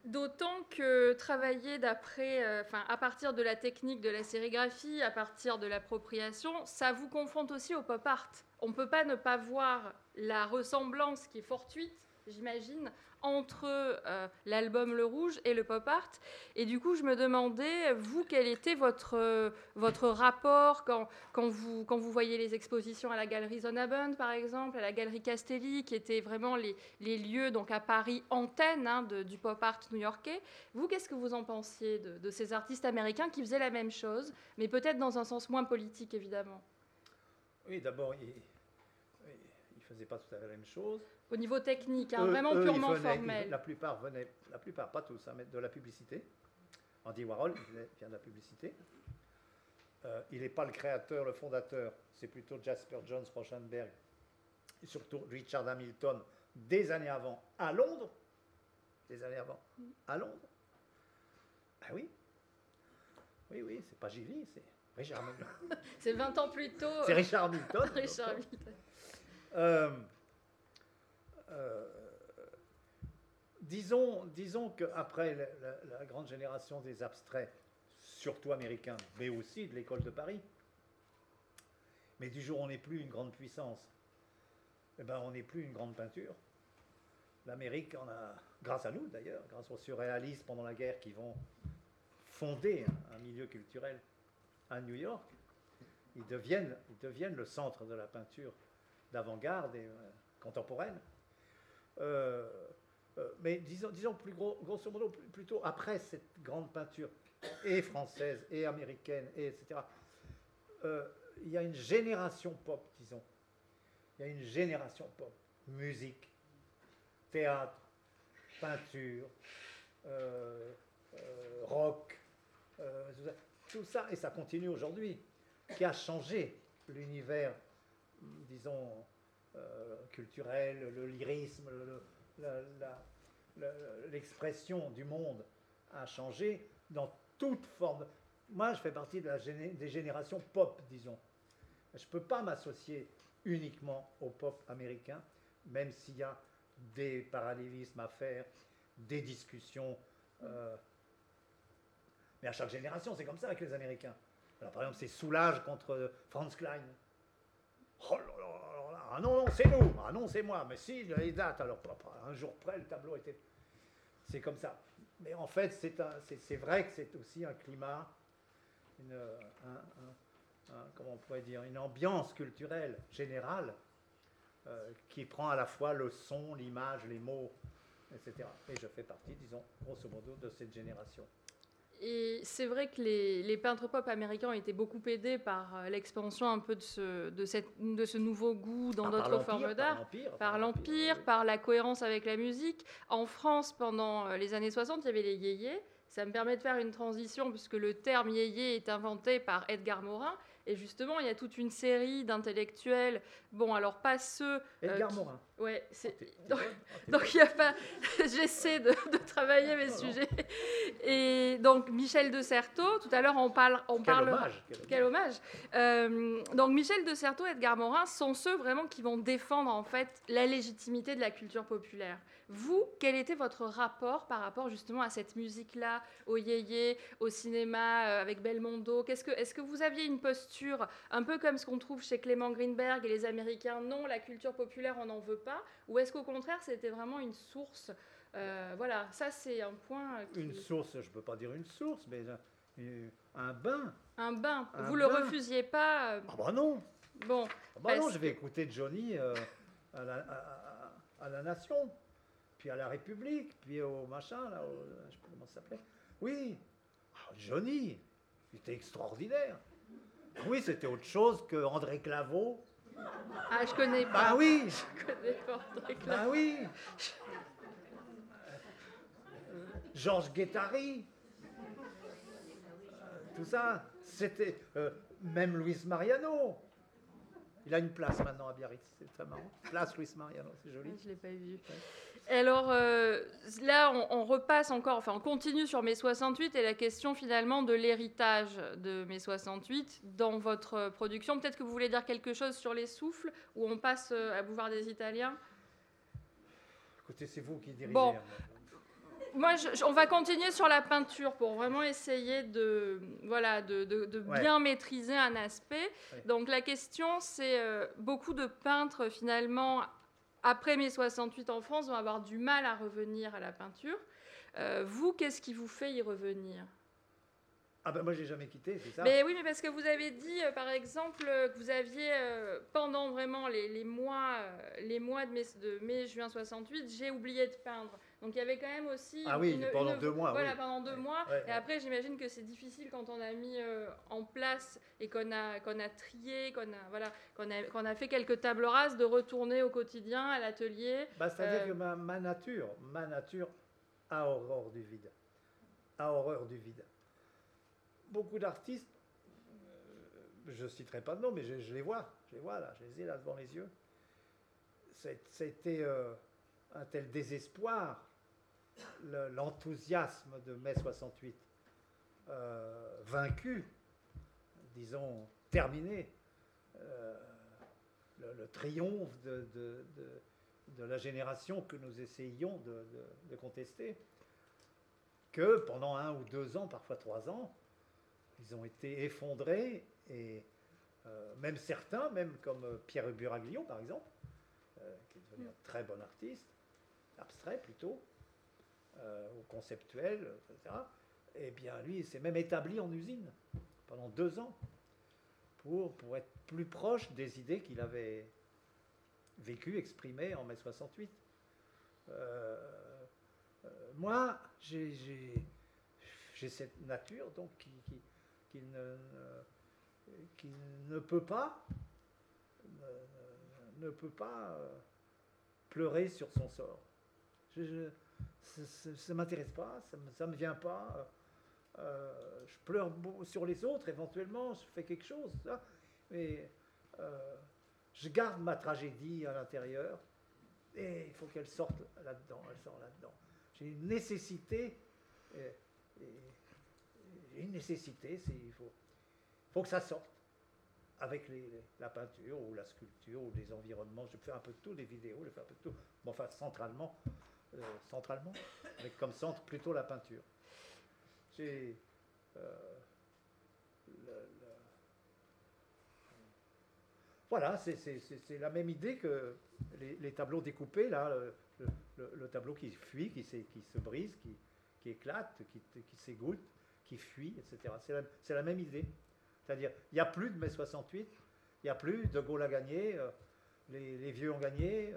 D'autant que travailler d'après, euh, à partir de la technique de la sérigraphie, à partir de l'appropriation, ça vous confronte aussi au pop art. On ne peut pas ne pas voir la ressemblance qui est fortuite, j'imagine, entre euh, l'album Le Rouge et le pop art. Et du coup, je me demandais, vous, quel était votre, euh, votre rapport quand, quand, vous, quand vous voyez les expositions à la galerie Zonabend, par exemple, à la galerie Castelli, qui étaient vraiment les, les lieux, donc à Paris, antenne hein, du pop art new-yorkais. Vous, qu'est-ce que vous en pensiez de, ces artistes américains qui faisaient la même chose, mais peut-être dans un sens moins politique, évidemment? Oui, d'abord, faisait pas tout à fait la même chose. Au niveau technique, hein, Eux- vraiment eux, purement venaient- formel. La plupart venaient, la plupart, pas tous, hein, mais de la publicité. Andy Warhol vient de la publicité. Euh, il n'est pas le créateur, le fondateur, c'est plutôt Jasper Jones Rauschenberg et surtout Richard Hamilton des années avant à Londres. Des années avant à Londres. Ah oui. Oui, oui, c'est pas Gilly, c'est Richard Hamilton. C'est 20 ans plus tôt. C'est Richard Hamilton. Richard Hamilton. Euh, euh, disons, disons qu'après la, la- grande génération des abstraits, surtout américains, mais aussi de l'école de Paris, mais du jour où on n'est plus une grande puissance, eh ben, on n'est plus une grande peinture. L'Amérique en a, grâce à nous d'ailleurs, grâce aux surréalistes pendant la guerre qui vont fonder un, un milieu culturel à New York, ils deviennent, ils deviennent le centre de la peinture d'avant-garde et euh, contemporaine. Euh, euh, mais disons, plus gros, grosso modo, plutôt après cette grande peinture, et française, et américaine, et etc., il y a une génération pop, disons. Il y a une génération pop. Musique, théâtre, peinture, rock, tout ça, et ça continue aujourd'hui, qui a changé l'univers disons, euh, culturel, le lyrisme, l'expression du monde a changé dans toute forme. Moi, je fais partie de la des générations pop, disons. Je ne peux pas m'associer uniquement au pop américain, même s'il y a des parallélismes à faire, des discussions. euh, mais à chaque génération, c'est comme ça avec les Américains. Alors, par exemple, c'est Soulage contre Franz Klein. Oh là là là là, ah non, non, c'est nous, ah non, c'est moi, mais si, les dates, alors un jour près, le tableau était. C'est comme ça. Mais en fait, c'est vrai que c'est aussi un climat, une, un- un- un- comment pourrait dire, une ambiance culturelle générale euh, qui prend à la fois le son, l'image, les mots, etc. Et je fais partie, disons, grosso modo, de cette génération. Et c'est vrai que les, les peintres pop américains ont été beaucoup aidés par euh, l'expansion un peu de ce, de cette, de ce nouveau goût dans Ah, par d'autres formes par d'art. Par l'Empire, oui. par la cohérence avec la musique. En France, pendant euh, les années 60, il y avait les yéyés. Ça me permet de faire une transition puisque le terme yéyé est inventé par Edgar Morin. Et justement, il y a toute une série d'intellectuels. Bon, alors pas ceux. euh, Edgar qui- Morin. Ouais, c'est. Donc, il n'y a pas. J'essaie de, de travailler mes sujets. Et donc Michel de Certeau. Tout à l'heure, on parle. On Quel parle hommage, quel quel hommage Euh, Donc Michel de Certeau et Edgar Morin sont ceux vraiment qui vont défendre en fait la légitimité de la culture populaire. Vous, quel était votre rapport par rapport justement à cette musique-là, au yéyé, au cinéma euh, avec Belmondo? Qu'est-ce que, Est-ce que vous aviez une posture un peu comme ce qu'on trouve chez Clément Greenberg et les Américains Non, la culture populaire, on n'en veut pas Ou est-ce qu'au contraire, c'était vraiment une source Euh, Voilà, ça c'est un point. qui- Une source, je ne peux pas dire une source, mais un, bain. Un bain. Un vous le bain. refusiez pas euh, Ah bah non, Bon, ah bah non je vais écouter Johnny euh, à, la, à- à- à la Nation, puis à la République, puis au machin, là, au- je sais pas comment ça s'appelait. Oui, ah, Johnny, il était extraordinaire. Oui, c'était autre chose que André Claveau. Ah je connais pas. Bah oui, Je connais pas bah oui. Georges Guettari. Tout ça, c'était euh, même Luis Mariano. Il a une place maintenant à Biarritz, c'est très marrant. Place Luis Mariano, c'est joli. Je l'ai pas vu. Alors euh, là, on, on repasse encore, enfin on continue sur mai 68 et la question finalement de l'héritage de mai 68 dans votre production. Peut-être que vous voulez dire quelque chose sur les souffles ou on passe euh, à Boulevard des Italiens? Écoutez, c'est vous qui dirigez. Bon. hein. Moi, je- on va continuer sur la peinture pour vraiment essayer de, voilà, de, de- de Ouais. bien maîtriser un aspect. Ouais. Donc la question, c'est euh, beaucoup de peintres finalement, après mai 68 en France, vont avoir du mal à revenir à la peinture. Euh, vous, qu'est-ce qui vous fait y revenir? Ah ben moi j'ai jamais quitté, c'est ça Mais oui, mais parce que vous avez dit, euh, par exemple, euh, que vous aviez, euh, pendant vraiment les, les mois, les mois de mai, de mai, juin 68, j'ai oublié de peindre. Donc il y avait quand même aussi... Ah oui, une- pendant une- deux mois, Voilà, oui. pendant deux Ouais, mois. ouais, et ouais. après, j'imagine que c'est difficile quand on a mis euh, en place et qu'on a, qu'on a trié, qu'on a, voilà, qu'on a, qu'on a fait quelques tables rases, de retourner au quotidien, à l'atelier. Bah, C'est-à-dire Euh, que ma, ma nature, ma nature a horreur du vide. A horreur du vide. Beaucoup d'artistes, euh, je ne citerai pas de nom, mais je, je les vois, je les vois là, je les ai là devant les yeux. C'était un tel désespoir, l'enthousiasme de mai 68, euh, vaincu, disons, terminé. Euh, le, triomphe de, la génération que nous essayions de, contester, que pendant un ou deux ans, parfois trois ans, ils ont été effondrés et euh, même certains, même comme Pierre Buraglion par exemple, qui est devenu un très bon artiste, abstrait plutôt, euh, ou conceptuel, etc., eh bien lui, il s'est même établi en usine pendant deux ans pour, être plus proche des idées qu'il avait vécues, exprimées en mai 68. Euh, euh, moi, j'ai- cette nature donc qui, ne, peut pas ne, peut pas pleurer sur son sort. Ça- ça m'intéresse pas, ça ne me vient pas. Euh, je pleure sur les autres, éventuellement, je fais quelque chose, mais euh, je garde ma tragédie à l'intérieur et il faut qu'elle sorte là-dedans, elle sort là-dedans. J'ai une nécessité, et- et- une nécessité, il faut, faut que ça sorte avec la peinture ou la sculpture ou les environnements. Je fais un peu de tout, des vidéos, je fais un peu de tout. Bon, enfin, centralement, euh, centralement, avec comme centre plutôt la peinture. Euh, voilà, c'est- la même idée que les, tableaux découpés, là, le, le- le tableau qui fuit, qui, se brise, qui, éclate, qui, s'égoutte, qui fuit, etc. C'est la, même idée. C'est-à-dire, il n'y a plus de mai 68, il n'y a plus, De Gaulle a gagné, euh, les vieux ont gagné.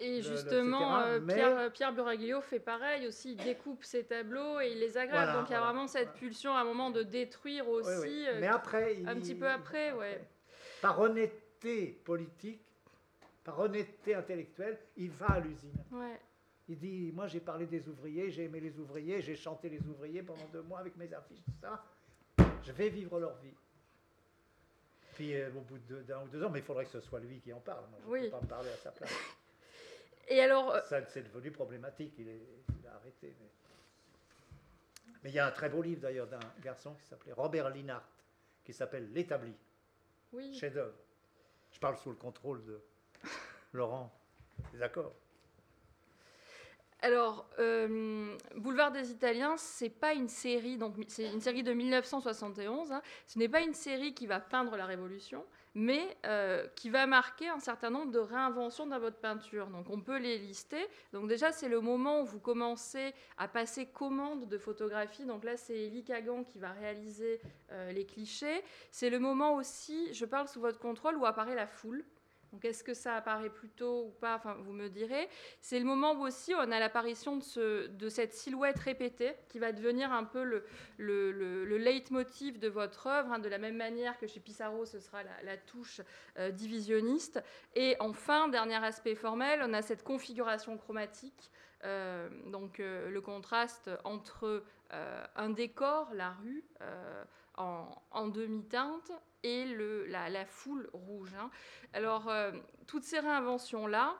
Euh, Et le- justement, etc., euh, mais- Pierre, Pierre Buraglio fait pareil aussi, il découpe ses tableaux et il les aggrave. Voilà, Donc il y a voilà, vraiment cette pulsion à un moment de détruire aussi. Oui, oui. euh, Mais après, il- un petit peu après, ouais. Par honnêteté politique, par honnêteté intellectuelle, il va à l'usine. ouais. Il dit, moi j'ai parlé des ouvriers, j'ai aimé les ouvriers, j'ai chanté les ouvriers pendant deux mois avec mes affiches, tout ça. Je vais vivre leur vie. Puis euh, au bout d'un ou deux ans, mais il faudrait que ce soit lui qui en parle. Moi, je ne Oui. peux pas me parler à sa place. Et alors, euh, Ça, c'est devenu problématique. Il, est- il a arrêté. Mais... mais il y a un très beau livre d'ailleurs d'un garçon qui s'appelait Robert Linhart, qui s'appelle L'établi, oui. chef-d'œuvre. Je parle sous le contrôle de Laurent. D'accord. Alors, euh, Boulevard des Italiens, c'est pas une série, donc c'est une série de 1971. hein. Ce n'est pas une série qui va peindre la Révolution, mais euh, qui va marquer un certain nombre de réinventions dans votre peinture. Donc, on peut les lister. Donc, déjà, c'est le moment où vous commencez à passer commande de photographie. Donc là, c'est Elie Kagan qui va réaliser euh, les clichés. C'est le moment aussi, je parle sous votre contrôle, où apparaît la foule. Donc, est-ce que ça apparaît plus tôt ou pas? Vous me direz. C'est le moment où aussi on a l'apparition de, ce- de cette silhouette répétée qui va devenir un peu le, le, le- le leitmotiv de votre œuvre, hein, de la même manière que chez Pissarro, ce sera la, touche euh, divisionniste. Et enfin, dernier aspect formel, on a cette configuration chromatique, euh, donc euh, le contraste entre un décor, la rue, en, en demi-teinte, et le, la, la foule rouge. hein. Alors, euh, toutes ces réinventions-là,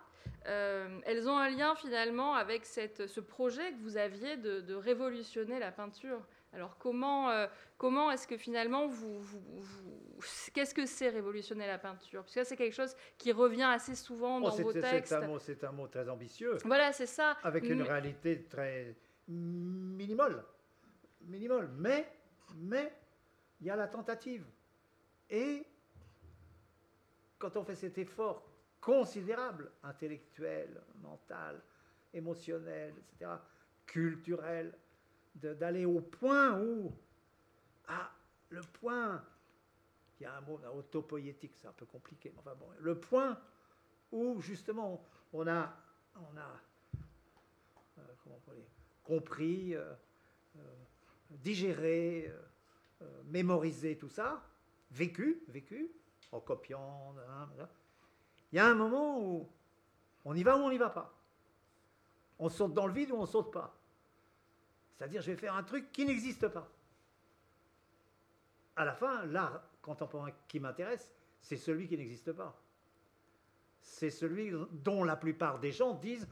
euh, elles ont un lien finalement avec cette, ce projet que vous aviez de, de révolutionner la peinture. Alors comment, euh, comment est-ce que finalement vous, vous- vous- qu'est-ce que c'est révolutionner la peinture? Parce que c'est quelque chose qui revient assez souvent dans Oh, c'est- vos textes. c'est un, mot- c'est un mot très ambitieux, Voilà, c'est ça. avec une Mais- réalité très minimale. Minimale. Mais, mais, il y a la tentative. Et quand on fait cet effort considérable, intellectuel, mental, émotionnel, etc., culturel, d'aller au point où, ah, le point, il y a un mot autopoétique, c'est un peu compliqué, mais enfin bon, le point où justement on a, euh, compris, euh, euh, digéré, euh, mémorisé tout ça, vécu, vécu, en copiant, hein, il y a un moment où on y va ou on n'y va pas. On saute dans le vide ou on saute pas. C'est-à-dire, je vais faire un truc qui n'existe pas. À la fin, l'art contemporain qui m'intéresse, c'est celui qui n'existe pas. C'est celui dont la plupart des gens disent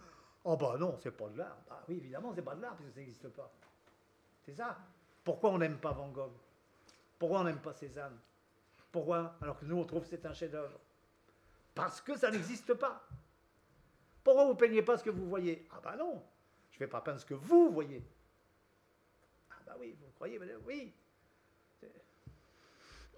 Oh, bah non, c'est pas de l'art. Bah oui, évidemment, c'est pas de l'art, puisque ça n'existe pas. C'est ça. Pourquoi on n'aime pas Van Gogh? Pourquoi on n'aime pas Cézanne? Pourquoi Alors que nous, on trouve que c'est un chef-d'œuvre? Parce que ça n'existe pas. Pourquoi vous ne peignez pas ce que vous voyez? Ah bah non, je ne vais pas peindre ce que vous voyez. Ah bah oui, vous croyez madame? Oui.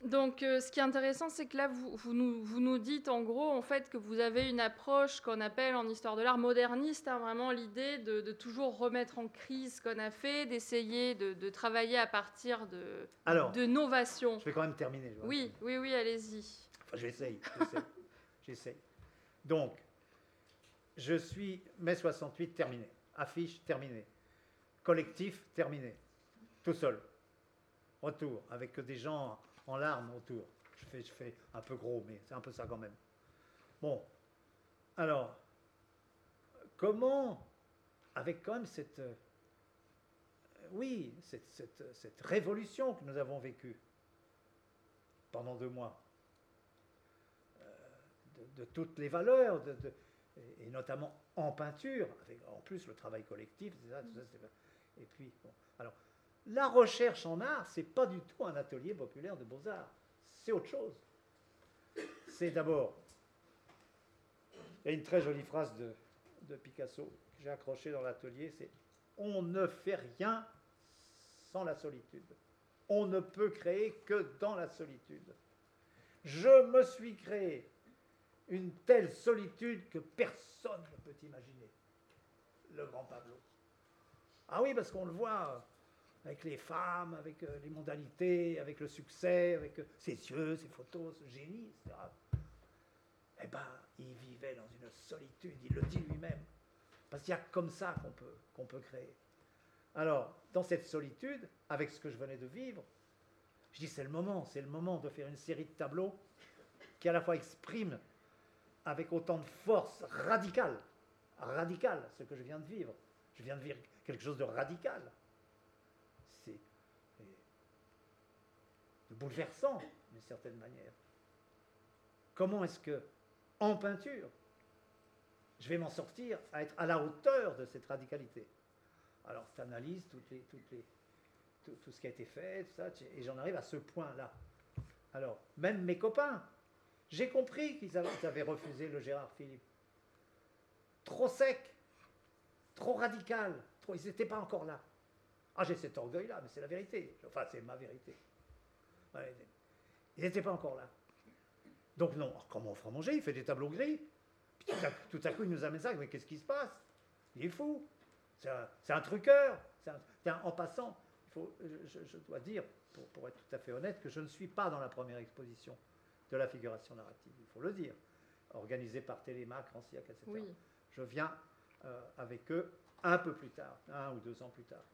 Donc, euh, ce qui est intéressant, c'est que là, vous, vous nous, vous nous dites en gros, en fait, que vous avez une approche qu'on appelle en histoire de l'art moderniste, hein, vraiment l'idée de, de toujours remettre en crise ce qu'on a fait, d'essayer de, de travailler à partir de, Alors, de novations. je vais quand même terminer. je. Oui, oui, oui, allez-y. Enfin, j'essaye, j'essaye, j'essaye. Donc, je suis mai 68 terminé. Affiche terminée. Collectif terminé. Tout seul. Retour, avec des gens en larmes autour. Je fais, je fais un peu gros, mais c'est un peu ça quand même. Bon. Alors, comment, avec quand même cette, euh, oui, cette, cette- révolution que nous avons vécue pendant deux mois, de, de toutes les valeurs, et, notamment en peinture, avec en plus le travail collectif, et puis, bon, alors, la recherche en art, c'est pas du tout un atelier populaire de beaux-arts, c'est autre chose. C'est d'abord, il y a une très jolie phrase de, de Picasso que j'ai accrochée dans l'atelier, c'est On ne fait rien sans la solitude. On ne peut créer que dans la solitude. Je me suis créé une telle solitude que personne ne peut imaginer. Le grand Pablo. Ah oui, parce qu'on le voit avec les femmes, avec euh, les mondanités, avec le succès, avec euh, ses yeux, ses photos, ce génie, etc. Eh bien, il vivait dans une solitude, il le dit lui-même. Parce qu'il y a comme ça qu'on peut, qu'on peut créer. Alors, dans cette solitude, avec ce que je venais de vivre, je dis c'est le moment, c'est le moment de faire une série de tableaux qui à la fois expriment avec autant de force radicale radical, ce que je viens de vivre. Je viens de vivre quelque chose de radical. C'est bouleversant, d'une certaine manière. Comment est-ce que, en peinture, je vais m'en sortir à être à la hauteur de cette radicalité? Alors, tu tout, ce qui a été fait, et j'en arrive à ce point-là. Alors, même mes copains, j'ai compris qu'ils avaient, refusé le Gérard Philippe. Trop sec, trop radical, ils n'étaient pas encore là. Ah, j'ai cet orgueil-là, mais c'est la vérité. Enfin, c'est ma vérité. Ils n'étaient pas encore là. Donc non, comment on fera manger? Il fait des tableaux gris. tout, à, coup, il nous amène ça. Mais qu'est-ce qui se passe? Il est fou. C'est un, truqueur. en passant, je, dois dire, pour, être tout à fait honnête, que je ne suis pas dans la première exposition de la figuration narrative. Il faut le dire. Organisée par Télémac, Ranciac, etc. Je viens euh, avec eux un peu plus tard, un ou deux ans plus tard,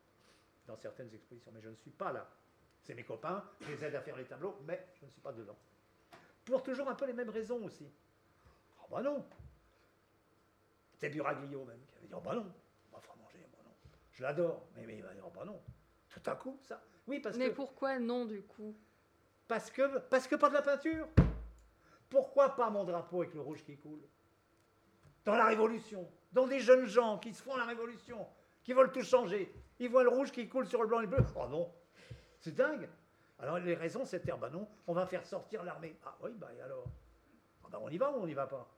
dans certaines expositions. Mais je ne suis pas là. C'est mes copains, je les aide à faire les tableaux, mais je ne suis pas dedans. Pour toujours un peu les mêmes raisons aussi. Oh bah non C'est Buraglio même qui avait dit Oh bah non, on va faire manger, bah non. Je l'adore, mais, mais oh bah non. Tout à coup, ça. Oui, parce mais pourquoi non du coup? Parce que, parce que pas de la peinture. Pourquoi pas mon drapeau avec le rouge qui coule? Dans la Révolution, dans des jeunes gens qui se font la Révolution, qui veulent tout changer. Ils voient le rouge qui coule sur le blanc et le bleu. Oh non, c'est dingue. Alors les raisons, c'était, ben non, on va faire sortir l'armée. Ah oui, bah et alors? Ah ben on y va ou on n'y va pas?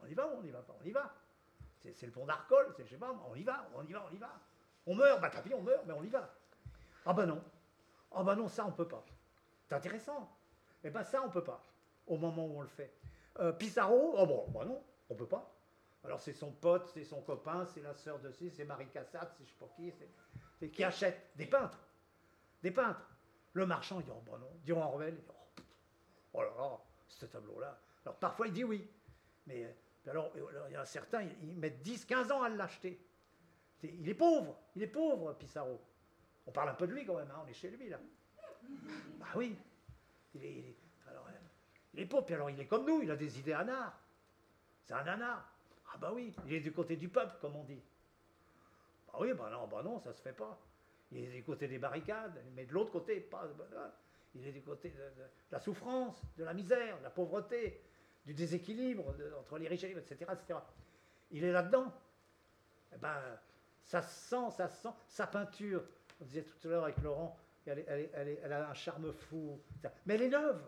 On y va ou on n'y va pas? On y va. C'est le pont d'Arcole, c'est je sais pas, on y va, on y va, on y va. On meurt, bah tant pis, on meurt, mais on y va. Ah ben non. Ah ben non, ça on peut pas. C'est intéressant. Eh ben ça on peut pas, au moment où on le fait. Euh, Pissarro, oh bon, bah non, on peut pas. Alors c'est son pote, c'est son copain, c'est la sœur de c'est Marie Cassatt, c'est je sais pas qui, c'est qui achète des peintres. Des peintres. Le marchand, il dit, oh ben non. Durand Orwell, il dit, oh, oh, là là, ce tableau-là. Alors parfois, il dit oui. Mais euh, alors, il y a certains, ils mettent 10, 15 ans à l'acheter. Il est pauvre, il est pauvre, Pissarro. On parle un peu de lui quand même, hein, on est chez lui là. Bah oui, il est, euh, il est pauvre, puis alors il est comme nous, il a des idées anards. C'est un anard. Ah bah oui, il est du côté du peuple, comme on dit. Bah oui, bah non, bah non, ça se fait pas. Il est du côté des barricades, mais de l'autre côté, pas. Il est du côté de, la souffrance, de la misère, de la pauvreté, du déséquilibre entre les riches et les pauvres, etc., etc. Il est là-dedans. Eh ben, ça sent, ça sent, sa peinture. On disait tout à l'heure avec Laurent, elle, a un charme fou. Mais elle est neuve.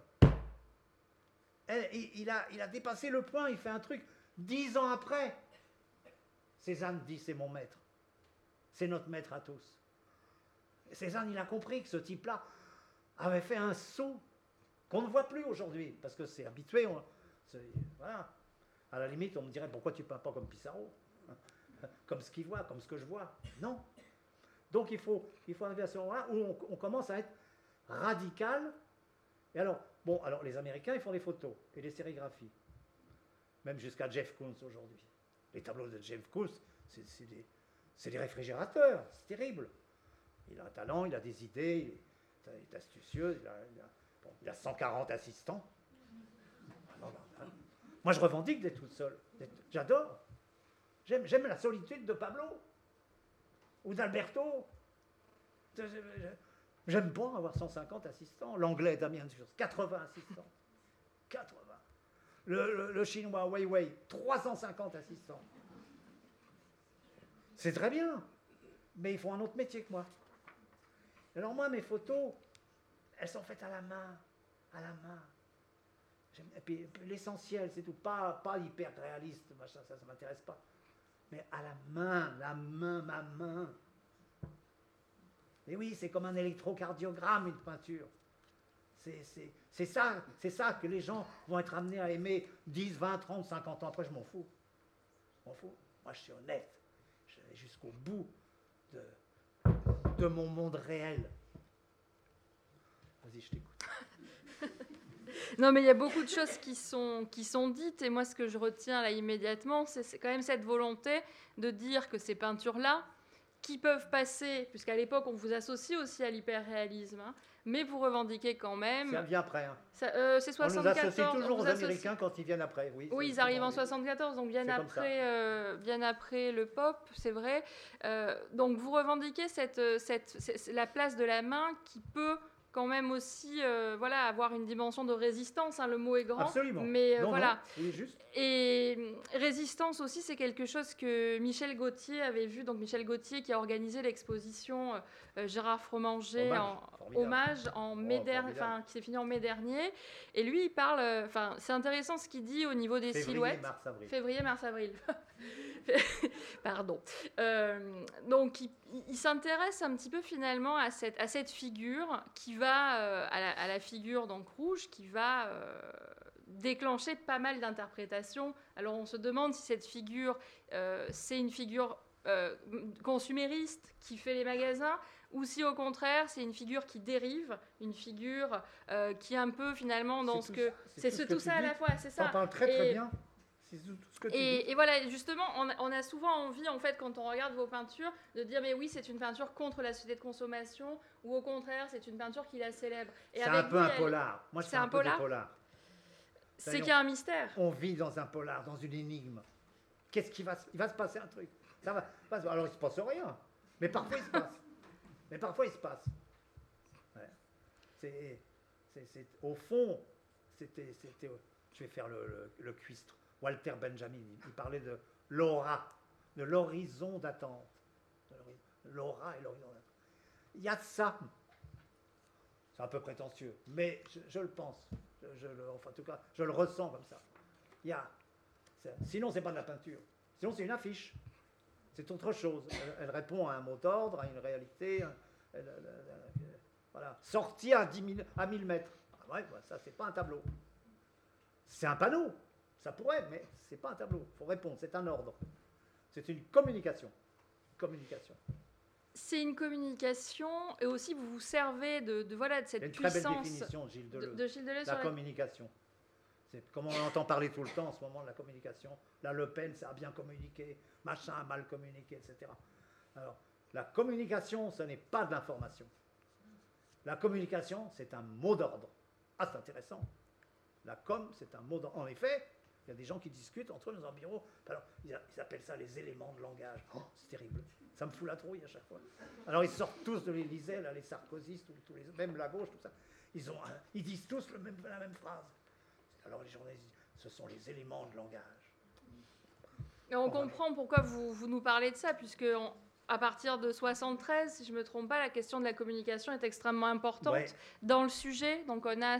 il, a, il a dépassé le point, il fait un truc dix ans après. Cézanne dit c'est mon maître. C'est notre maître à tous. Cézanne, il a compris que ce type-là avait fait un saut qu'on ne voit plus aujourd'hui, parce que c'est habitué. voilà. À la limite, on me dirait pourquoi tu ne peins pas comme Pissarro? Comme ce qu'il voit, comme ce que je vois. Non. Donc il faut, il faut arriver à ce moment-là où on, commence à être radical. Et alors, bon, alors les Américains, ils font des photos et des sérigraphies. Même jusqu'à Jeff Koons aujourd'hui. Les tableaux de Jeff Koons, c'est des, des réfrigérateurs. C'est terrible. Il a un talent, il a des idées, il est, astucieux, il a, 140 assistants. Moi, je revendique d'être tout seul. J'adore. J'aime la solitude de Pablo ou d'Alberto. J'aime pas avoir 150 assistants. L'anglais, Damien, 80 assistants. 80. Le, le chinois, Weiwei, 350 assistants. C'est très bien, mais ils font un autre métier que moi. Alors moi, mes photos, elles sont faites à la main, à la main. Et puis l'essentiel, c'est tout, pas, hyper réaliste, machin, ça ne m'intéresse pas. Mais à la main, la main, ma main. Mais oui, c'est comme un électrocardiogramme, une peinture. C'est ça, ça que les gens vont être amenés à aimer 10, 20, 30, 50 ans après, je m'en fous. Je m'en fous. Moi, je suis honnête. Je jusqu'au bout de, de mon monde réel. Vas-y, je t'écoute. non, mais il y a beaucoup de choses qui sont, qui sont dites, et moi, ce que je retiens là immédiatement, c'est quand même cette volonté de dire que ces peintures-là, qui peuvent passer, puisqu'à l'époque on vous associe aussi à l'hyperréalisme, hein, mais vous revendiquez quand même. Ça vient après. Hein. Euh, c'est 74. On nous associe toujours aux Américains quand ils viennent après. Oui, oui ils arrivent en 74, donc bien après, euh, bien après le pop, c'est vrai. Euh, donc vous revendiquez cette, cette, la place de la main qui peut quand même aussi euh, voilà, avoir une dimension de résistance. Hein, le mot est grand. Absolument. Mais euh, voilà. juste. Et euh, résistance aussi, c'est quelque chose que Michel Gauthier avait vu. Donc Michel Gauthier qui a organisé l'exposition Gérard Fromanger en hommage en oh, mai dernier, enfin qui s'est fini en mai dernier. Et lui, il parle. Enfin, c'est intéressant ce qu'il dit au niveau des silhouettes. Mars, avril. Février, mars, avril. Pardon. Euh, donc, il, s'intéresse un petit peu finalement à cette, à cette figure qui va, euh, à, la, figure donc rouge, qui va euh, déclencher pas mal d'interprétations. Alors, on se demande si cette figure, c'est une figure consumériste qui fait les magasins ou si au contraire c'est une figure qui dérive, une figure qui est un peu finalement dans ce que c'est tout, ça à la fois, c'est ça. On parle très très bien et, voilà, justement, on a, souvent envie, en fait, quand on regarde vos peintures, de dire mais oui, c'est une peinture contre la société de consommation, ou au contraire, c'est une peinture qui la célèbre. C'est un peu un polar. Moi, c'est un, peu polar. C'est qu'il y a un mystère. On vit dans un polar, dans une énigme. Qu'est-ce qui va, il va se passer un truc. Ça va, alors il se passe rien, mais parfois il se passe. mais parfois il se passe. C'est, au fond, c'était, je vais faire le, le, le cuistre. Walter Benjamin, il parlait de l'aura, de l'horizon d'attente. L'aura et l'horizon d'attente. Il y a ça. C'est un peu prétentieux, mais je, le pense. Je, le, enfin, en tout cas, je le ressens comme ça. Il y a, pas de la peinture. Sinon, c'est une affiche. C'est autre chose. Elle, répond à un mot d'ordre, à une réalité. voilà. Sortie à, 10 à 1000 mètres. Ah ouais, ça, pas un tableau. C'est un panneau. Ça pourrait, mais ce n'est pas un tableau. Il faut répondre, c'est un ordre. C'est une communication. Communication. C'est une communication, et aussi vous vous servez de, voilà, de cette une puissance. Très belle définition, Gilles Deleuze. De, Gilles Deleuze la communication. C'est comme on entend parler tout le temps en ce moment de la communication. La Le Pen, ça a bien communiqué, machin a mal communiqué, etc. Alors, la communication, ce n'est pas de l'information. La communication, c'est un mot d'ordre. Ah, c'est intéressant. La com, c'est un mot d'ordre. En effet, il y a des gens qui discutent entre eux dans un bureau. Alors, ils, appellent ça les éléments de langage. Oh, c'est terrible. Ça me fout la trouille à chaque fois. Alors, ils sortent tous de l'Élysée, là, les sarkozystes, tous, les, même la gauche, tout ça. Ils, ont, ils disent tous le même, la même phrase. Alors, les journalistes disent ce sont les éléments de langage. Et on, comprend pourquoi vous, vous, nous parlez de ça, puisque à partir de 73, si je ne me trompe pas, la question de la communication est extrêmement importante dans le sujet. Donc on a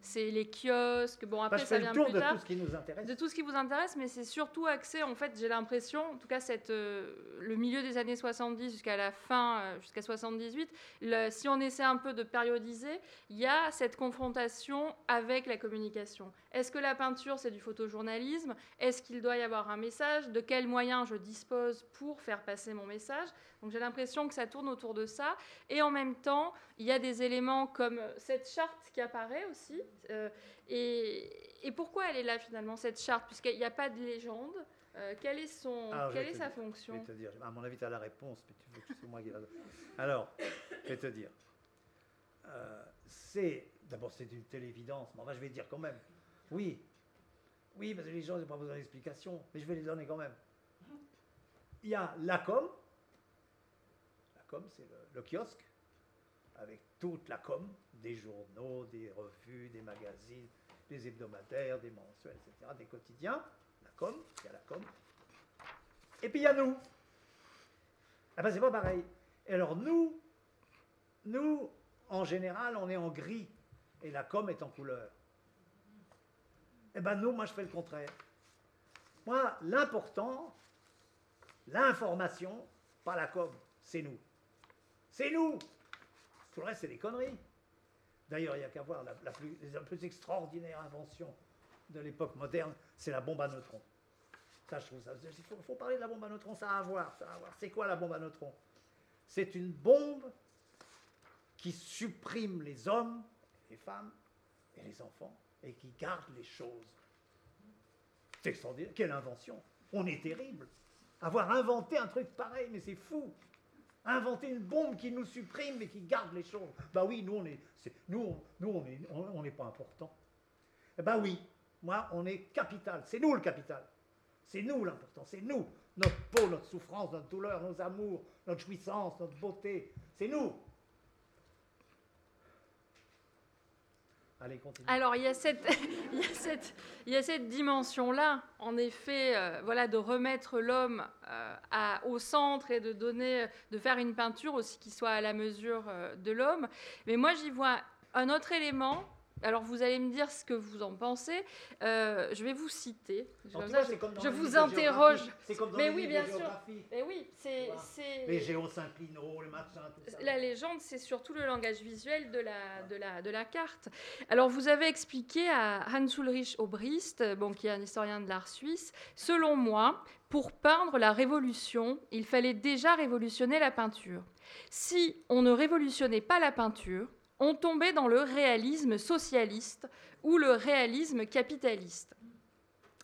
c'est les kiosques. Bon après ça vient plus de tout ce qui nous intéresse. De tout ce qui vous intéresse, mais c'est surtout axé. En fait, j'ai l'impression, en tout cas, cette, euh, le milieu des années 70 jusqu'à la fin, euh, jusqu'à 78. si on essaie un peu de périodiser, il y a cette confrontation avec la communication. Est-ce que la peinture c'est du photojournalisme? Est-ce qu'il doit y avoir un message? De quels moyens je dispose pour faire passer mon message? Donc j'ai l'impression que ça tourne autour de ça. Et en même temps, il y a des éléments comme cette charte qui apparaît aussi. Euh, et, pourquoi elle est là finalement, cette charte? Puisqu'il n'y a pas de légende. Euh, quelle est, son, ah, quelle est sa fonction Je vais te dire, à mon avis, tu as la réponse, mais tu veux que c'est moi qui la Alors, je vais te dire. Euh, c'est, d'abord, c'est une telle évidence, mais je vais dire quand même. Oui, oui, parce que les gens n'ont pas besoin d'explication, mais je vais les donner quand même. Il y a la com, c'est le, kiosque, avec toute la com, des journaux, des revues, des magazines, des hebdomadaires, des mensuels, etc., des quotidiens, la com, il y a la com. Et puis il y a nous. Ah ben c'est pas pareil. Et alors nous, nous, en général, on est en gris, et la com est en couleur. Eh ben nous, moi je fais le contraire. Moi, l'important, l'information, pas la com, c'est nous. C'est nous Tout le reste, c'est des conneries. D'ailleurs, il n'y a qu'à voir la, plus, extraordinaire invention de l'époque moderne, c'est la bombe à neutrons. Ça, je. Il faut, parler de la bombe à neutrons, ça à. Ça a à voir. C'est quoi la bombe à neutrons? C'est une bombe qui supprime les hommes, les femmes et les enfants et qui garde les choses. C'est extraordinaire. Quelle invention On est terrible. Avoir inventé un truc pareil, mais c'est fou. Inventer une bombe qui nous supprime mais qui garde les choses. Bah oui, nous on nous, nous on n'est pas important. Eh bah oui, moi on est capital. C'est nous le capital. C'est nous l'important. C'est nous notre peau, notre souffrance, notre douleur, nos amours, notre jouissance, notre beauté. C'est nous. Allez, continue. Alors, il y a cette, il y a cette, dimension-là, en effet, euh, voilà, de remettre l'homme euh, au centre et de donner, de faire une peinture aussi qui soit à la mesure euh, de l'homme. Mais moi, j'y vois un autre élément alors vous allez me dire ce que vous en pensez. Euh, je vais vous citer. Je, vous interroge. Comme dans Mais oui, bien sûr. Mais oui, c'est les géosynchlinaux, les machins, tout ça. La légende, c'est surtout le langage visuel de la, de la, de la carte. Alors vous avez expliqué à Hans Ulrich Obrist, bon, qui est un historien de l'art suisse, selon moi, pour peindre la révolution, il fallait déjà révolutionner la peinture. Si on ne révolutionnait pas la peinture, on tombait dans le réalisme socialiste ou le réalisme capitaliste.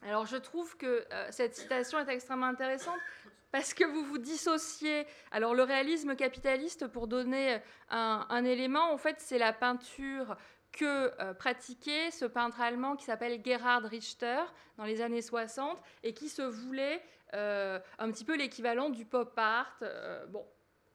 Alors je trouve que euh, cette citation est extrêmement intéressante parce que vous vous dissociez. Alors le réalisme capitaliste, pour donner un, élément, en fait c'est la peinture que euh, pratiquait ce peintre allemand qui s'appelle Gerhard Richter dans les années 60 et qui se voulait euh, un petit peu l'équivalent du pop art. bon,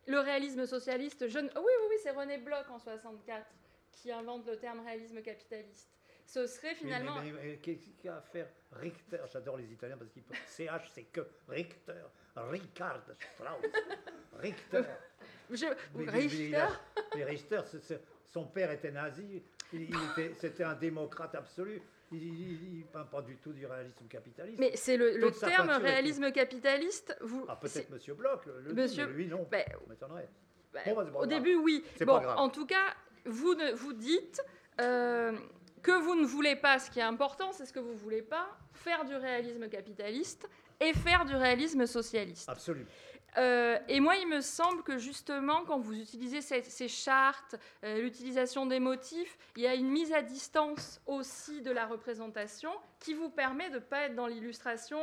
le réalisme socialiste, je... oui, oui, oui, c'est René Bloch en 64 qui invente le terme réalisme capitaliste. Ce serait finalement. Mais, qu'est-ce qu'il y a à faire Richter? J'adore les Italiens parce qu'ils CH, c'est que Richter, Ricard Strauss, Richter. Je... Richter. Mais, Richter, son père était nazi, c'était un démocrate absolu. Il ne peint pas du tout du réalisme capitaliste. Mais c'est le, terme réalisme capitaliste. Vous, ah, peut-être Monsieur Bloch, le, Monsieur, lui non. Bah, au début, oui. Bon, en tout cas, vous, ne, vous dites euh, que vous ne voulez pas, ce qui est important, c'est ce que vous ne voulez pas, faire du réalisme capitaliste et faire du réalisme socialiste. Absolument. Euh, et moi, il me semble que justement, quand vous utilisez ces, chartes, euh, l'utilisation des motifs, il y a une mise à distance aussi de la représentation qui vous permet de ne pas être dans l'illustration.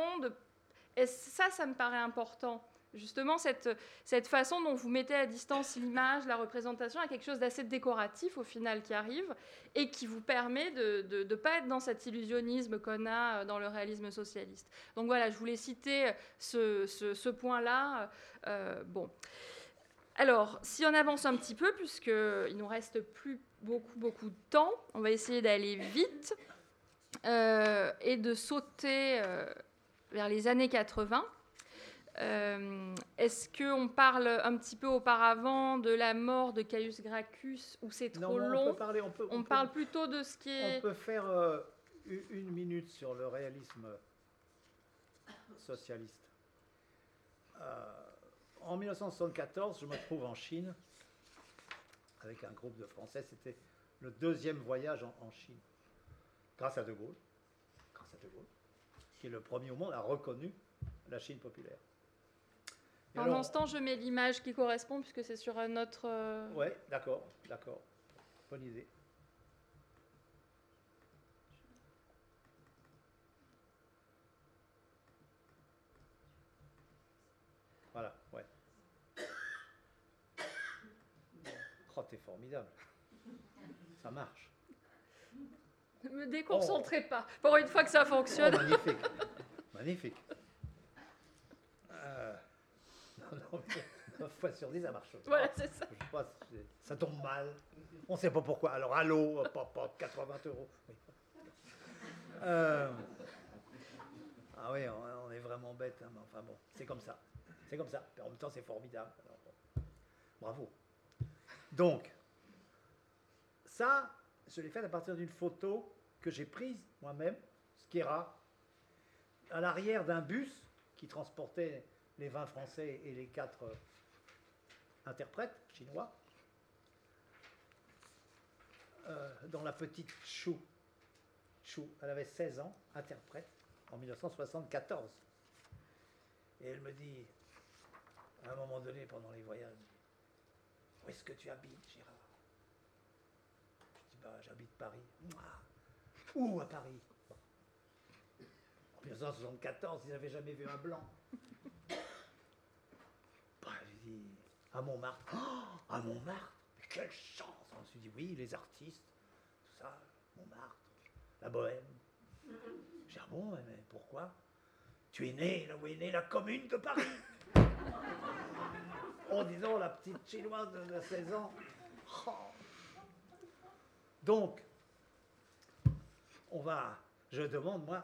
Et ça, ça me paraît important. Justement, cette, cette façon dont vous mettez à distance l'image, la représentation, a quelque chose d'assez décoratif au final qui arrive et qui vous permet de ne pas être dans cet illusionnisme qu'on a euh, dans le réalisme socialiste. Donc voilà, je voulais citer ce, point-là. Euh, bon. Alors, si on avance un petit peu, puisqu'il nous reste plus beaucoup, beaucoup de temps, on va essayer d'aller vite euh, et de sauter vers les années 80. Euh, est-ce qu'on parle un petit peu auparavant de la mort de Caius Gracchus ou c'est trop long? On, parle plutôt de ce qui est. On peut faire euh, une minute sur le réalisme socialiste. Euh, en 1974, je me trouve en Chine avec un groupe de Français. C'était le deuxième voyage en, en Chine, grâce à De Gaulle, grâce à De Gaulle, qui est le premier au monde à reconnu la Chine populaire. Pendant ce temps, je mets l'image qui correspond puisque c'est sur un autre. Euh, oui, d'accord, d'accord. Bonne idée. Voilà, ouais. Oh, t'es formidable. Ça marche. Ne me déconcentrez pas. Pour une fois que ça fonctionne. Oh, magnifique. magnifique. Non, 9 fois sur 10, ça marche. Voilà, c'est ça. ça tombe mal. On ne sait pas pourquoi. Alors, allô, pop, pop, 80 euros. Euh, ah oui, on, est vraiment bête. Hein, enfin bon, c'est comme ça. C'est comme ça. En même temps, c'est formidable. bravo. Donc, ça, je l'ai fait à partir d'une photo que j'ai prise moi-même, ce qui est rare, à l'arrière d'un bus qui transportait les 20 Français et les 4 euh, interprètes chinois, euh, dans la petite Chou. Chou, elle avait 16 ans, interprète, en 1974. Et elle me dit, à un moment donné, pendant les voyages, où est-ce que tu habites, Gérard? Je dis, bah, j'habite Paris. Où à Paris? En 1974, ils n'avaient jamais vu un blanc. À Montmartre. Oh, à Montmartre Quelle chance On se dit, oui, les artistes, tout ça, Montmartre, la bohème. J'ai dit, ah bon, mais pourquoi? Tu es né là où est née la commune de Paris. en disant la petite chinoise de 16 ans. Oh. Donc, on va, je demande, moi,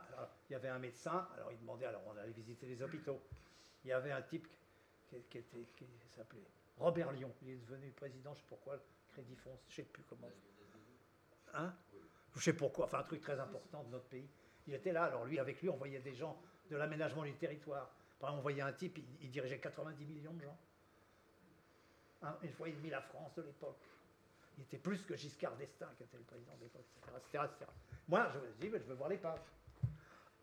il y avait un médecin, alors il demandait, alors on allait visiter les hôpitaux. Il y avait un type qui, s'appelait Robert Lyon, il est devenu président, je ne sais pourquoi, Crédit Fonds, je ne sais plus comment. Hein? Je sais pourquoi, enfin un truc très important de notre pays. Il était là, alors lui, avec lui, on voyait des gens de l'aménagement du territoire. Par exemple, on voyait un type, il, dirigeait 90 millions de gens. Une fois et demi la France de l'époque. Il était plus que Giscard d'Estaing, qui était le président de l'époque, etc., Moi, je me dis, je veux voir les pages.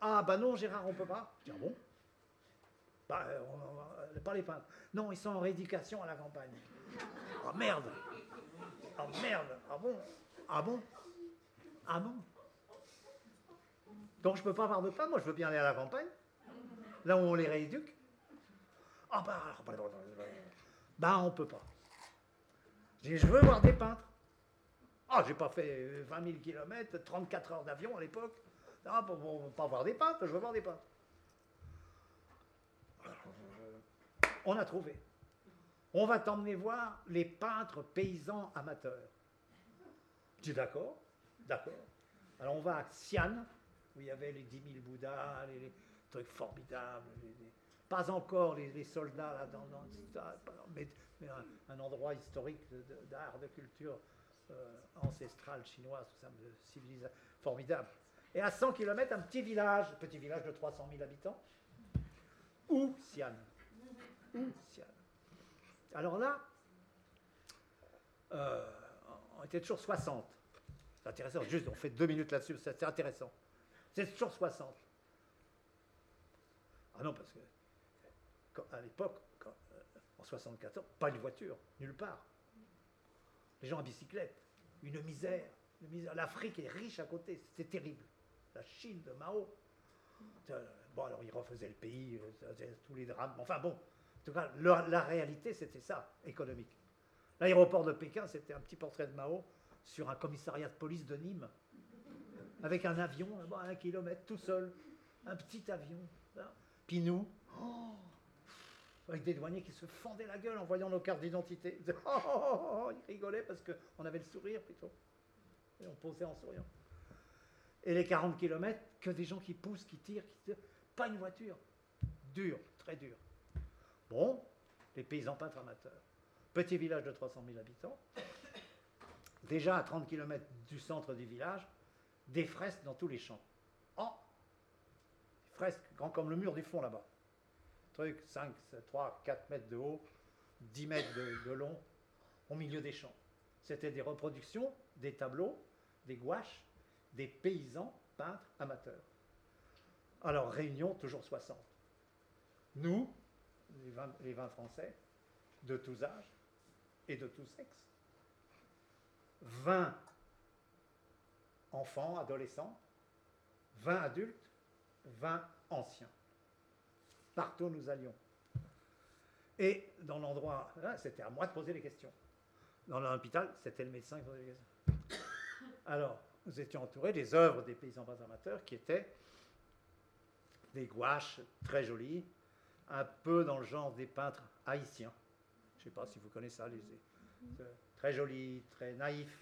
Ah, bah non, Gérard, on ne peut pas. Je dis, ah bon bah, on, Pas les peintres. Non, ils sont en rééducation à la campagne. Ah oh, merde Ah oh, merde Ah bon? Ah bon? Ah bon? Donc je peux pas avoir de peintres, moi je veux bien aller à la campagne, là où on les rééduque. Ah bah, bah, bah, bah on peut pas. Je veux voir des peintres. Ah, j'ai pas fait 20 000 km, 34 heures d'avion à l'époque. Pour, pour, pas voir des peintres, je veux voir des peintres. On a trouvé. On va t'emmener voir les peintres paysans amateurs. Tu es d'accord? D'accord. Alors on va à Xi'an, où il y avait les 10 000 Bouddhas, les, trucs formidables. pas encore les, soldats là dans, mais, un, endroit historique d'art, de, culture euh, ancestrale chinoise, tout ça, de civilisation formidable. Et à 100 km, un petit village, petit village de 300 000 habitants, où Xi'an. Alors là, euh, on était toujours 60. C'est intéressant, juste on fait deux minutes là-dessus, c'est intéressant. C'est toujours 60. Ah non, parce que à l'époque, euh, en 74, pas une voiture, nulle part. Les gens à bicyclette, une misère. L'Afrique est riche à côté, c'est terrible. La Chine de Mao. Bon, alors il refaisait le pays, euh, tous les drames. Enfin bon, en tout cas, la, réalité, c'était ça, économique. L'aéroport de Pékin, c'était un petit portrait de Mao sur un commissariat de police de Nîmes, avec un avion à un kilomètre, tout seul, un petit avion. Puis nous, oh, avec des douaniers qui se fendaient la gueule en voyant nos cartes d'identité. Oh, oh, ils rigolaient parce qu'on avait le sourire plutôt. Et on posait en souriant. Et les 40 km, que des gens qui poussent, qui tirent, qui tirent. Pas une voiture. Dur, très dur. Les paysans peintres amateurs. Petit village de 300 000 habitants. Déjà à 30 km du centre du village, des fresques dans tous les champs. Oh Fresques grand comme le mur du fond là-bas. Truc 5, 3, 4 mètres de haut, 10 mètres de, de long, au milieu des champs. C'était des reproductions, des tableaux, des gouaches, des paysans peintres amateurs. Alors, réunion, toujours 60. Nous, les vins, français, de tous âges et de tous sexes. 20 enfants, adolescents, 20 adultes, 20 anciens. Partout nous allions. Et dans l'endroit, c'était à moi de poser les questions. Dans l'hôpital, c'était le médecin qui posait les questions. Alors, nous étions entourés des œuvres des paysans amateurs qui étaient des gouaches très jolies, un peu dans le genre des peintres haïtiens. Je ne sais pas si vous connaissez ça, les, euh, très jolis, très naïfs,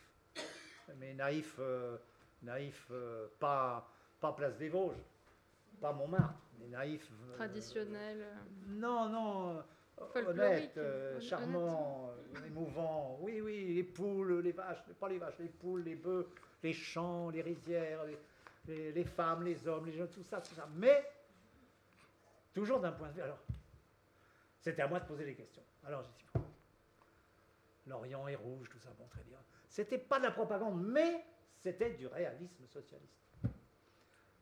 mais naïfs, euh, naïfs euh, pas, pas Place des Vosges, pas Montmartre, mais naïfs. Traditionnels. non, non. Honnête, charmant, émouvant. Oui, oui, les poules, les vaches, pas les vaches, les poules, les bœufs, les champs, les rizières, les, les femmes, les hommes, les gens, tout ça, tout ça. Mais Toujours d'un point de vue. Alors, c'était à moi de poser les questions. Alors j'ai dit, l'Orient est rouge, tout ça, bon, très bien. C'était pas de la propagande, mais c'était du réalisme socialiste.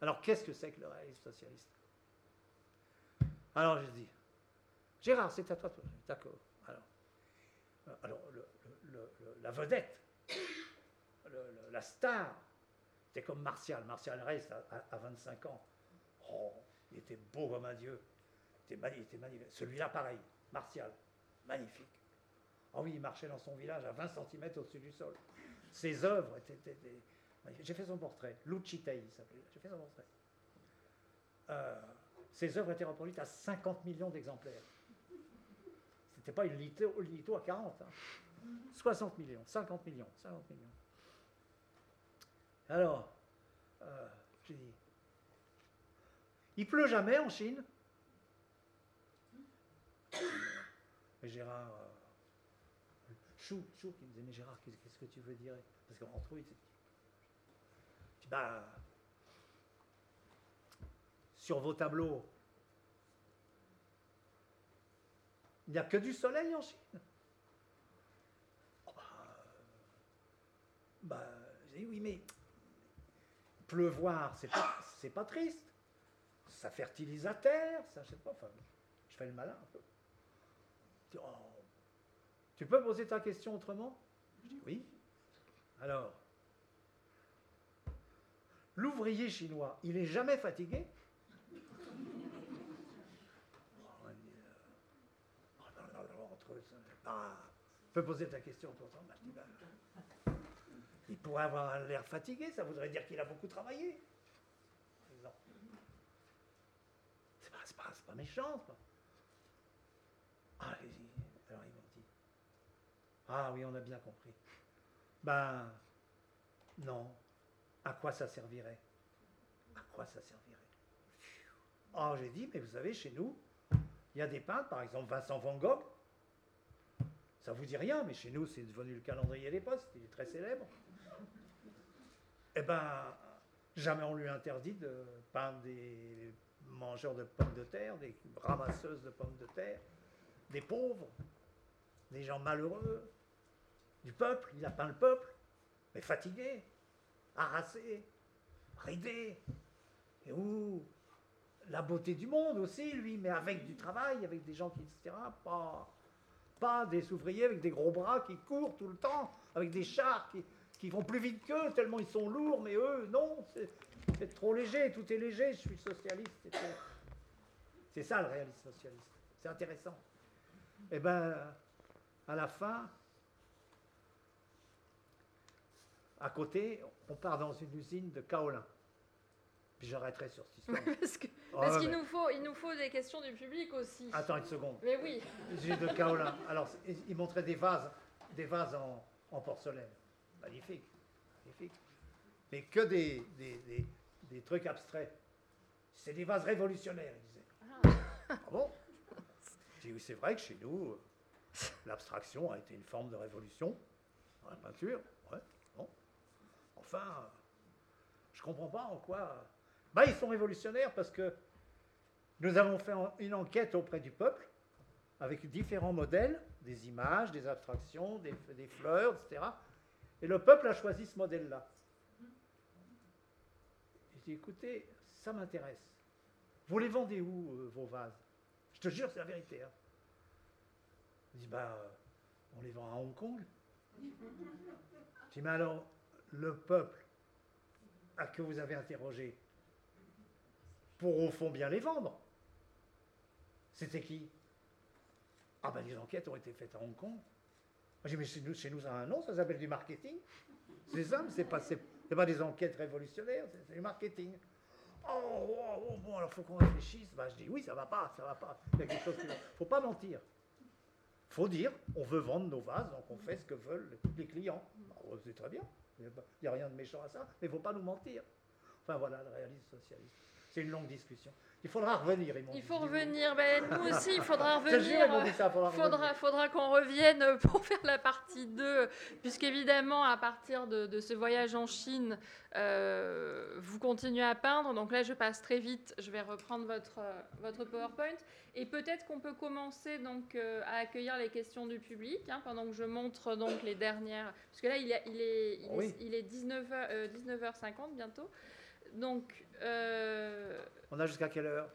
Alors qu'est-ce que c'est que le réalisme socialiste? Alors je dis, Gérard, c'est à toi. D'accord. Alors, euh, alors la vedette, la star, c'était comme Martial. Martial reste à, à 25 ans. Oh, il était beau comme un dieu. Il était, magnifique. Celui-là, pareil, martial, magnifique. Ah oui, il marchait dans son village à 20 cm au-dessus du sol. Ses œuvres étaient. J'ai fait son portrait. Lucitei s'appelait. J'ai fait son portrait. Euh, ses œuvres étaient reproduites à 50 millions d'exemplaires. C'était pas une litho, à 40. 60 hein. millions, 50 millions, 50 millions. Alors, euh, j'ai dit, il pleut jamais en Chine. Et Gérard, euh, Chou, Chou qui me disait, mais Gérard, qu'est-ce que tu veux dire? Parce qu'entre eux, dis, bah, sur vos tableaux, il n'y a que du soleil en Chine. Oh, bah, bah j'ai dit, oui, mais pleuvoir, c'est pas, c'est pas triste. Ça fertilise la terre, ça, je sais pas, enfin, je fais le malin un peu. Oh, tu peux poser ta question autrement? Je dis oui. Alors, l'ouvrier chinois, il est jamais fatigué? Ah, peux poser ta question. Ben, il pourrait avoir l'air fatigué, ça voudrait dire qu'il a beaucoup travaillé. C'est pas, pas, méchant. Ah, alors ils m'ont dit. Ah oui, on a bien compris. Ben, non. À quoi ça servirait? À quoi ça servirait? Ah, j'ai dit, mais vous savez, chez nous, il y a des peintres, par exemple Vincent Van Gogh. Ça vous dit rien, mais chez nous, c'est devenu le calendrier des postes, il est très célèbre. Eh ben, jamais on lui interdit de peindre des mangeurs de pommes de terre, des ramasseuses de pommes de terre, des pauvres, des gens malheureux, du peuple. Il a peint le peuple, mais fatigué, harassé, ridé. Et où? La beauté du monde aussi, lui, mais avec du travail, avec des gens qui, etc., pas, pas des ouvriers avec des gros bras qui courent tout le temps, avec des chars qui, qui vont plus vite qu'eux, tellement ils sont lourds, mais eux, non, c'est trop léger, tout est léger, je suis socialiste. C'est ça le réalisme socialiste. C'est intéressant. Et eh bien, à la fin, à côté, on part dans une usine de kaolin. Puis j'arrêterai sur cette histoire. parce qu'il nous, faut, il nous faut des questions du public aussi. Attends une seconde. Mais oui. Usine de kaolin. Alors, il montrait des vases, des vases en porcelaine. Magnifique, magnifique. Mais que des, des, trucs abstraits. C'est des vases révolutionnaires, il disait. Ah, ah bon? Oui, c'est vrai que chez nous, l'abstraction a été une forme de révolution dans la peinture. Ouais, bon. Enfin, je ne comprends pas en quoi. Bah, ils sont révolutionnaires parce que nous avons fait une enquête auprès du peuple avec différents modèles, des images, des abstractions, des, des fleurs, etc. Et le peuple a choisi ce modèle-là. Écoutez, ça m'intéresse. Vous les vendez où, euh, vos vases? Je te jure, c'est la vérité. Hein. Il dit, bah, euh, on les vend à Hong Kong. Je dis, mais alors, le peuple à que vous avez interrogé, pour au fond bien les vendre. C'était qui? Ah ben les enquêtes ont été faites à Hong Kong. J'ai mais chez nous, chez nous, ça a un nom, ça s'appelle du marketing. C'est ça, c'est pas, pas des enquêtes révolutionnaires, c'est du marketing. Oh, oh, oh bon, alors faut qu'on réfléchisse. Ben, je dis oui, ça va pas, ça va pas. Il y a quelque chose qui va. Faut pas mentir. Faut dire, on veut vendre nos vases, donc on fait ce que veulent les clients. Ben, c'est très bien. Il n'y a rien de méchant à ça, mais il faut pas nous mentir. Enfin voilà, le réalisme socialiste. C'est une longue discussion. Il faudra revenir. il faut revenir. Ben, nous aussi, il faudra revenir. faudra, faudra, qu'on revienne pour faire la partie 2, puisqu'évidemment, à partir de, ce voyage en Chine, euh, vous continuez à peindre. Donc là, je passe très vite. Je vais reprendre votre, votre PowerPoint. Et peut-être qu'on peut commencer donc, euh, à accueillir les questions du public, hein, pendant que je montre donc, les dernières. Parce que là, il, est, il est, il est, 19h, 19h50 bientôt. Donc. Euh, On a jusqu'à quelle heure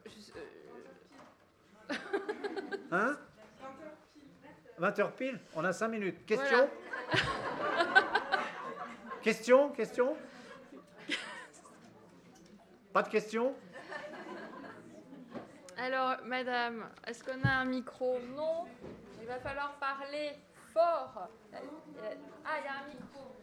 Hein 20h pile On a 5 minutes. Question Question Question Pas de questions Alors, madame, est-ce qu'on a un micro? Non. Il va falloir parler fort. Ah, il y a un micro.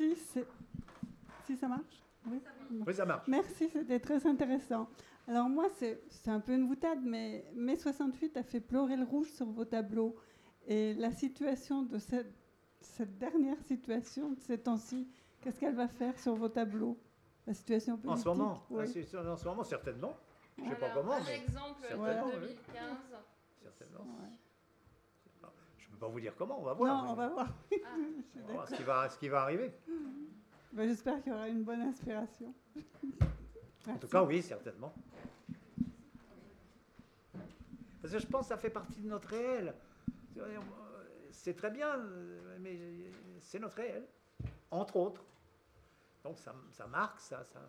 Merci. Si ça marche? Oui. oui, ça marche. Merci, c'était très intéressant. Alors moi, c'est un peu une boutade, mais mai 68 a fait pleurer le rouge sur vos tableaux. Et la situation de cette, cette dernière situation de ces temps-ci, qu'est-ce qu'elle va faire sur vos tableaux? La situation politique En ce moment? oui. En ce moment, certainement. Je ne sais pas comment, mais... exemple, certainement, 2015. Certainement. Ne peux pas vous dire comment, on va voir. Non, on va voir. Ah. on va voir ce qui va, ce qui va arriver. Ben, J'espère qu'il y aura une bonne inspiration. En tout cas, oui, certainement. Parce que je pense que ça fait partie de notre réel. C'est très bien, mais c'est notre réel, entre autres. Donc ça, ça marque, ça, ça.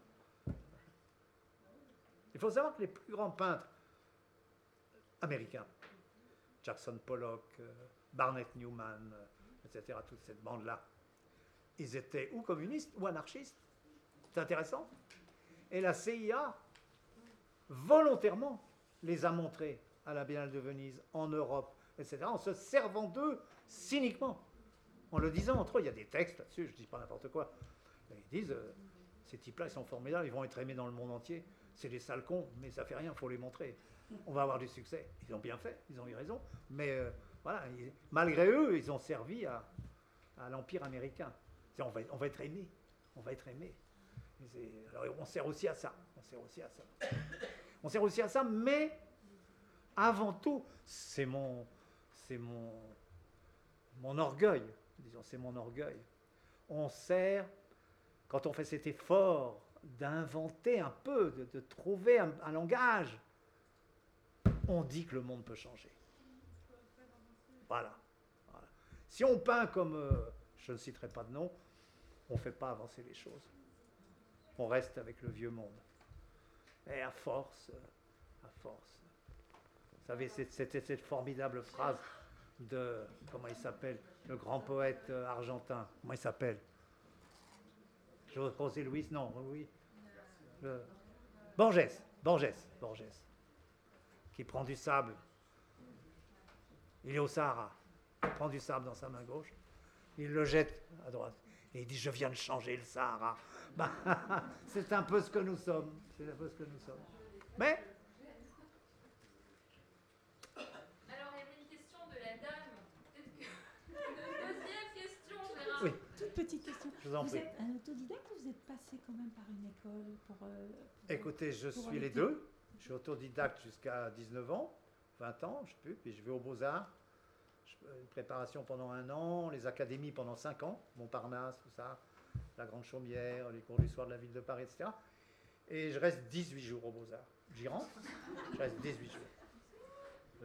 Il faut savoir que les plus grands peintres américains, Jackson Pollock, euh, Barnett Newman, euh, etc., toute cette bande-là, ils étaient ou communistes ou anarchistes. C'est intéressant. Et la CIA, volontairement, les a montrés à la Biennale de Venise, en Europe, etc., en se servant d'eux cyniquement. En le disant entre eux, il y a des textes là-dessus, je ne dis pas n'importe quoi. Ils disent, euh, ces types-là, ils sont formidables, ils vont être aimés dans le monde entier. C'est des sales cons, mais ça fait rien, il faut les montrer. On va avoir du succès. Ils ont bien fait, ils ont eu raison. Mais euh, voilà, malgré eux, ils ont servi à, l'Empire américain. On va, être aimé. On va être aimé. Alors, on sert aussi à ça. On sert aussi à ça. On sert aussi à ça, mais avant tout, c'est mon, mon, mon orgueil. Disons, c'est mon orgueil. On sert, quand on fait cet effort d'inventer un peu, de, trouver un, langage, on dit que le monde peut changer. Voilà. Si on peint comme, euh, je ne citerai pas de nom, on ne fait pas avancer les choses. On reste avec le vieux monde. Et à force, à force, vous savez, c'était cette formidable phrase de, comment il s'appelle, le grand poète euh, argentin. Comment il s'appelle? José Luis, non, oui. Borges, Borges, Borges, qui prend du sable. Il est au Sahara. Il prend du sable dans sa main gauche. Il le jette à droite. Et il dit Je viens de changer le Sahara. Ben, c'est un peu ce que nous sommes. C'est un peu ce que nous sommes. Mais petite question. Je vous en prie. êtes un autodidacte ou vous êtes passé quand même par une école pour. Euh, Écoutez, je suis les deux. Je suis autodidacte jusqu'à 19 ans, 20 ans, je sais plus, puis je vais aux Beaux-Arts. Une préparation pendant un an, les académies pendant 5 ans, Montparnasse, tout ça, la Grande Chaumière, les cours du soir de la ville de Paris, etc. Et je reste 18 jours aux Beaux-Arts. J'y rentre, je reste 18 jours.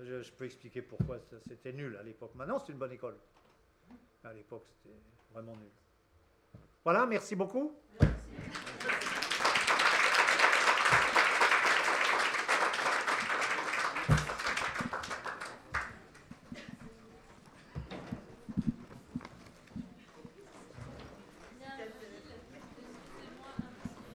Je, je peux expliquer pourquoi c'était nul à l'époque. Maintenant, c'est une bonne école. À l'époque, c'était vraiment nul. Voilà, merci beaucoup. Merci.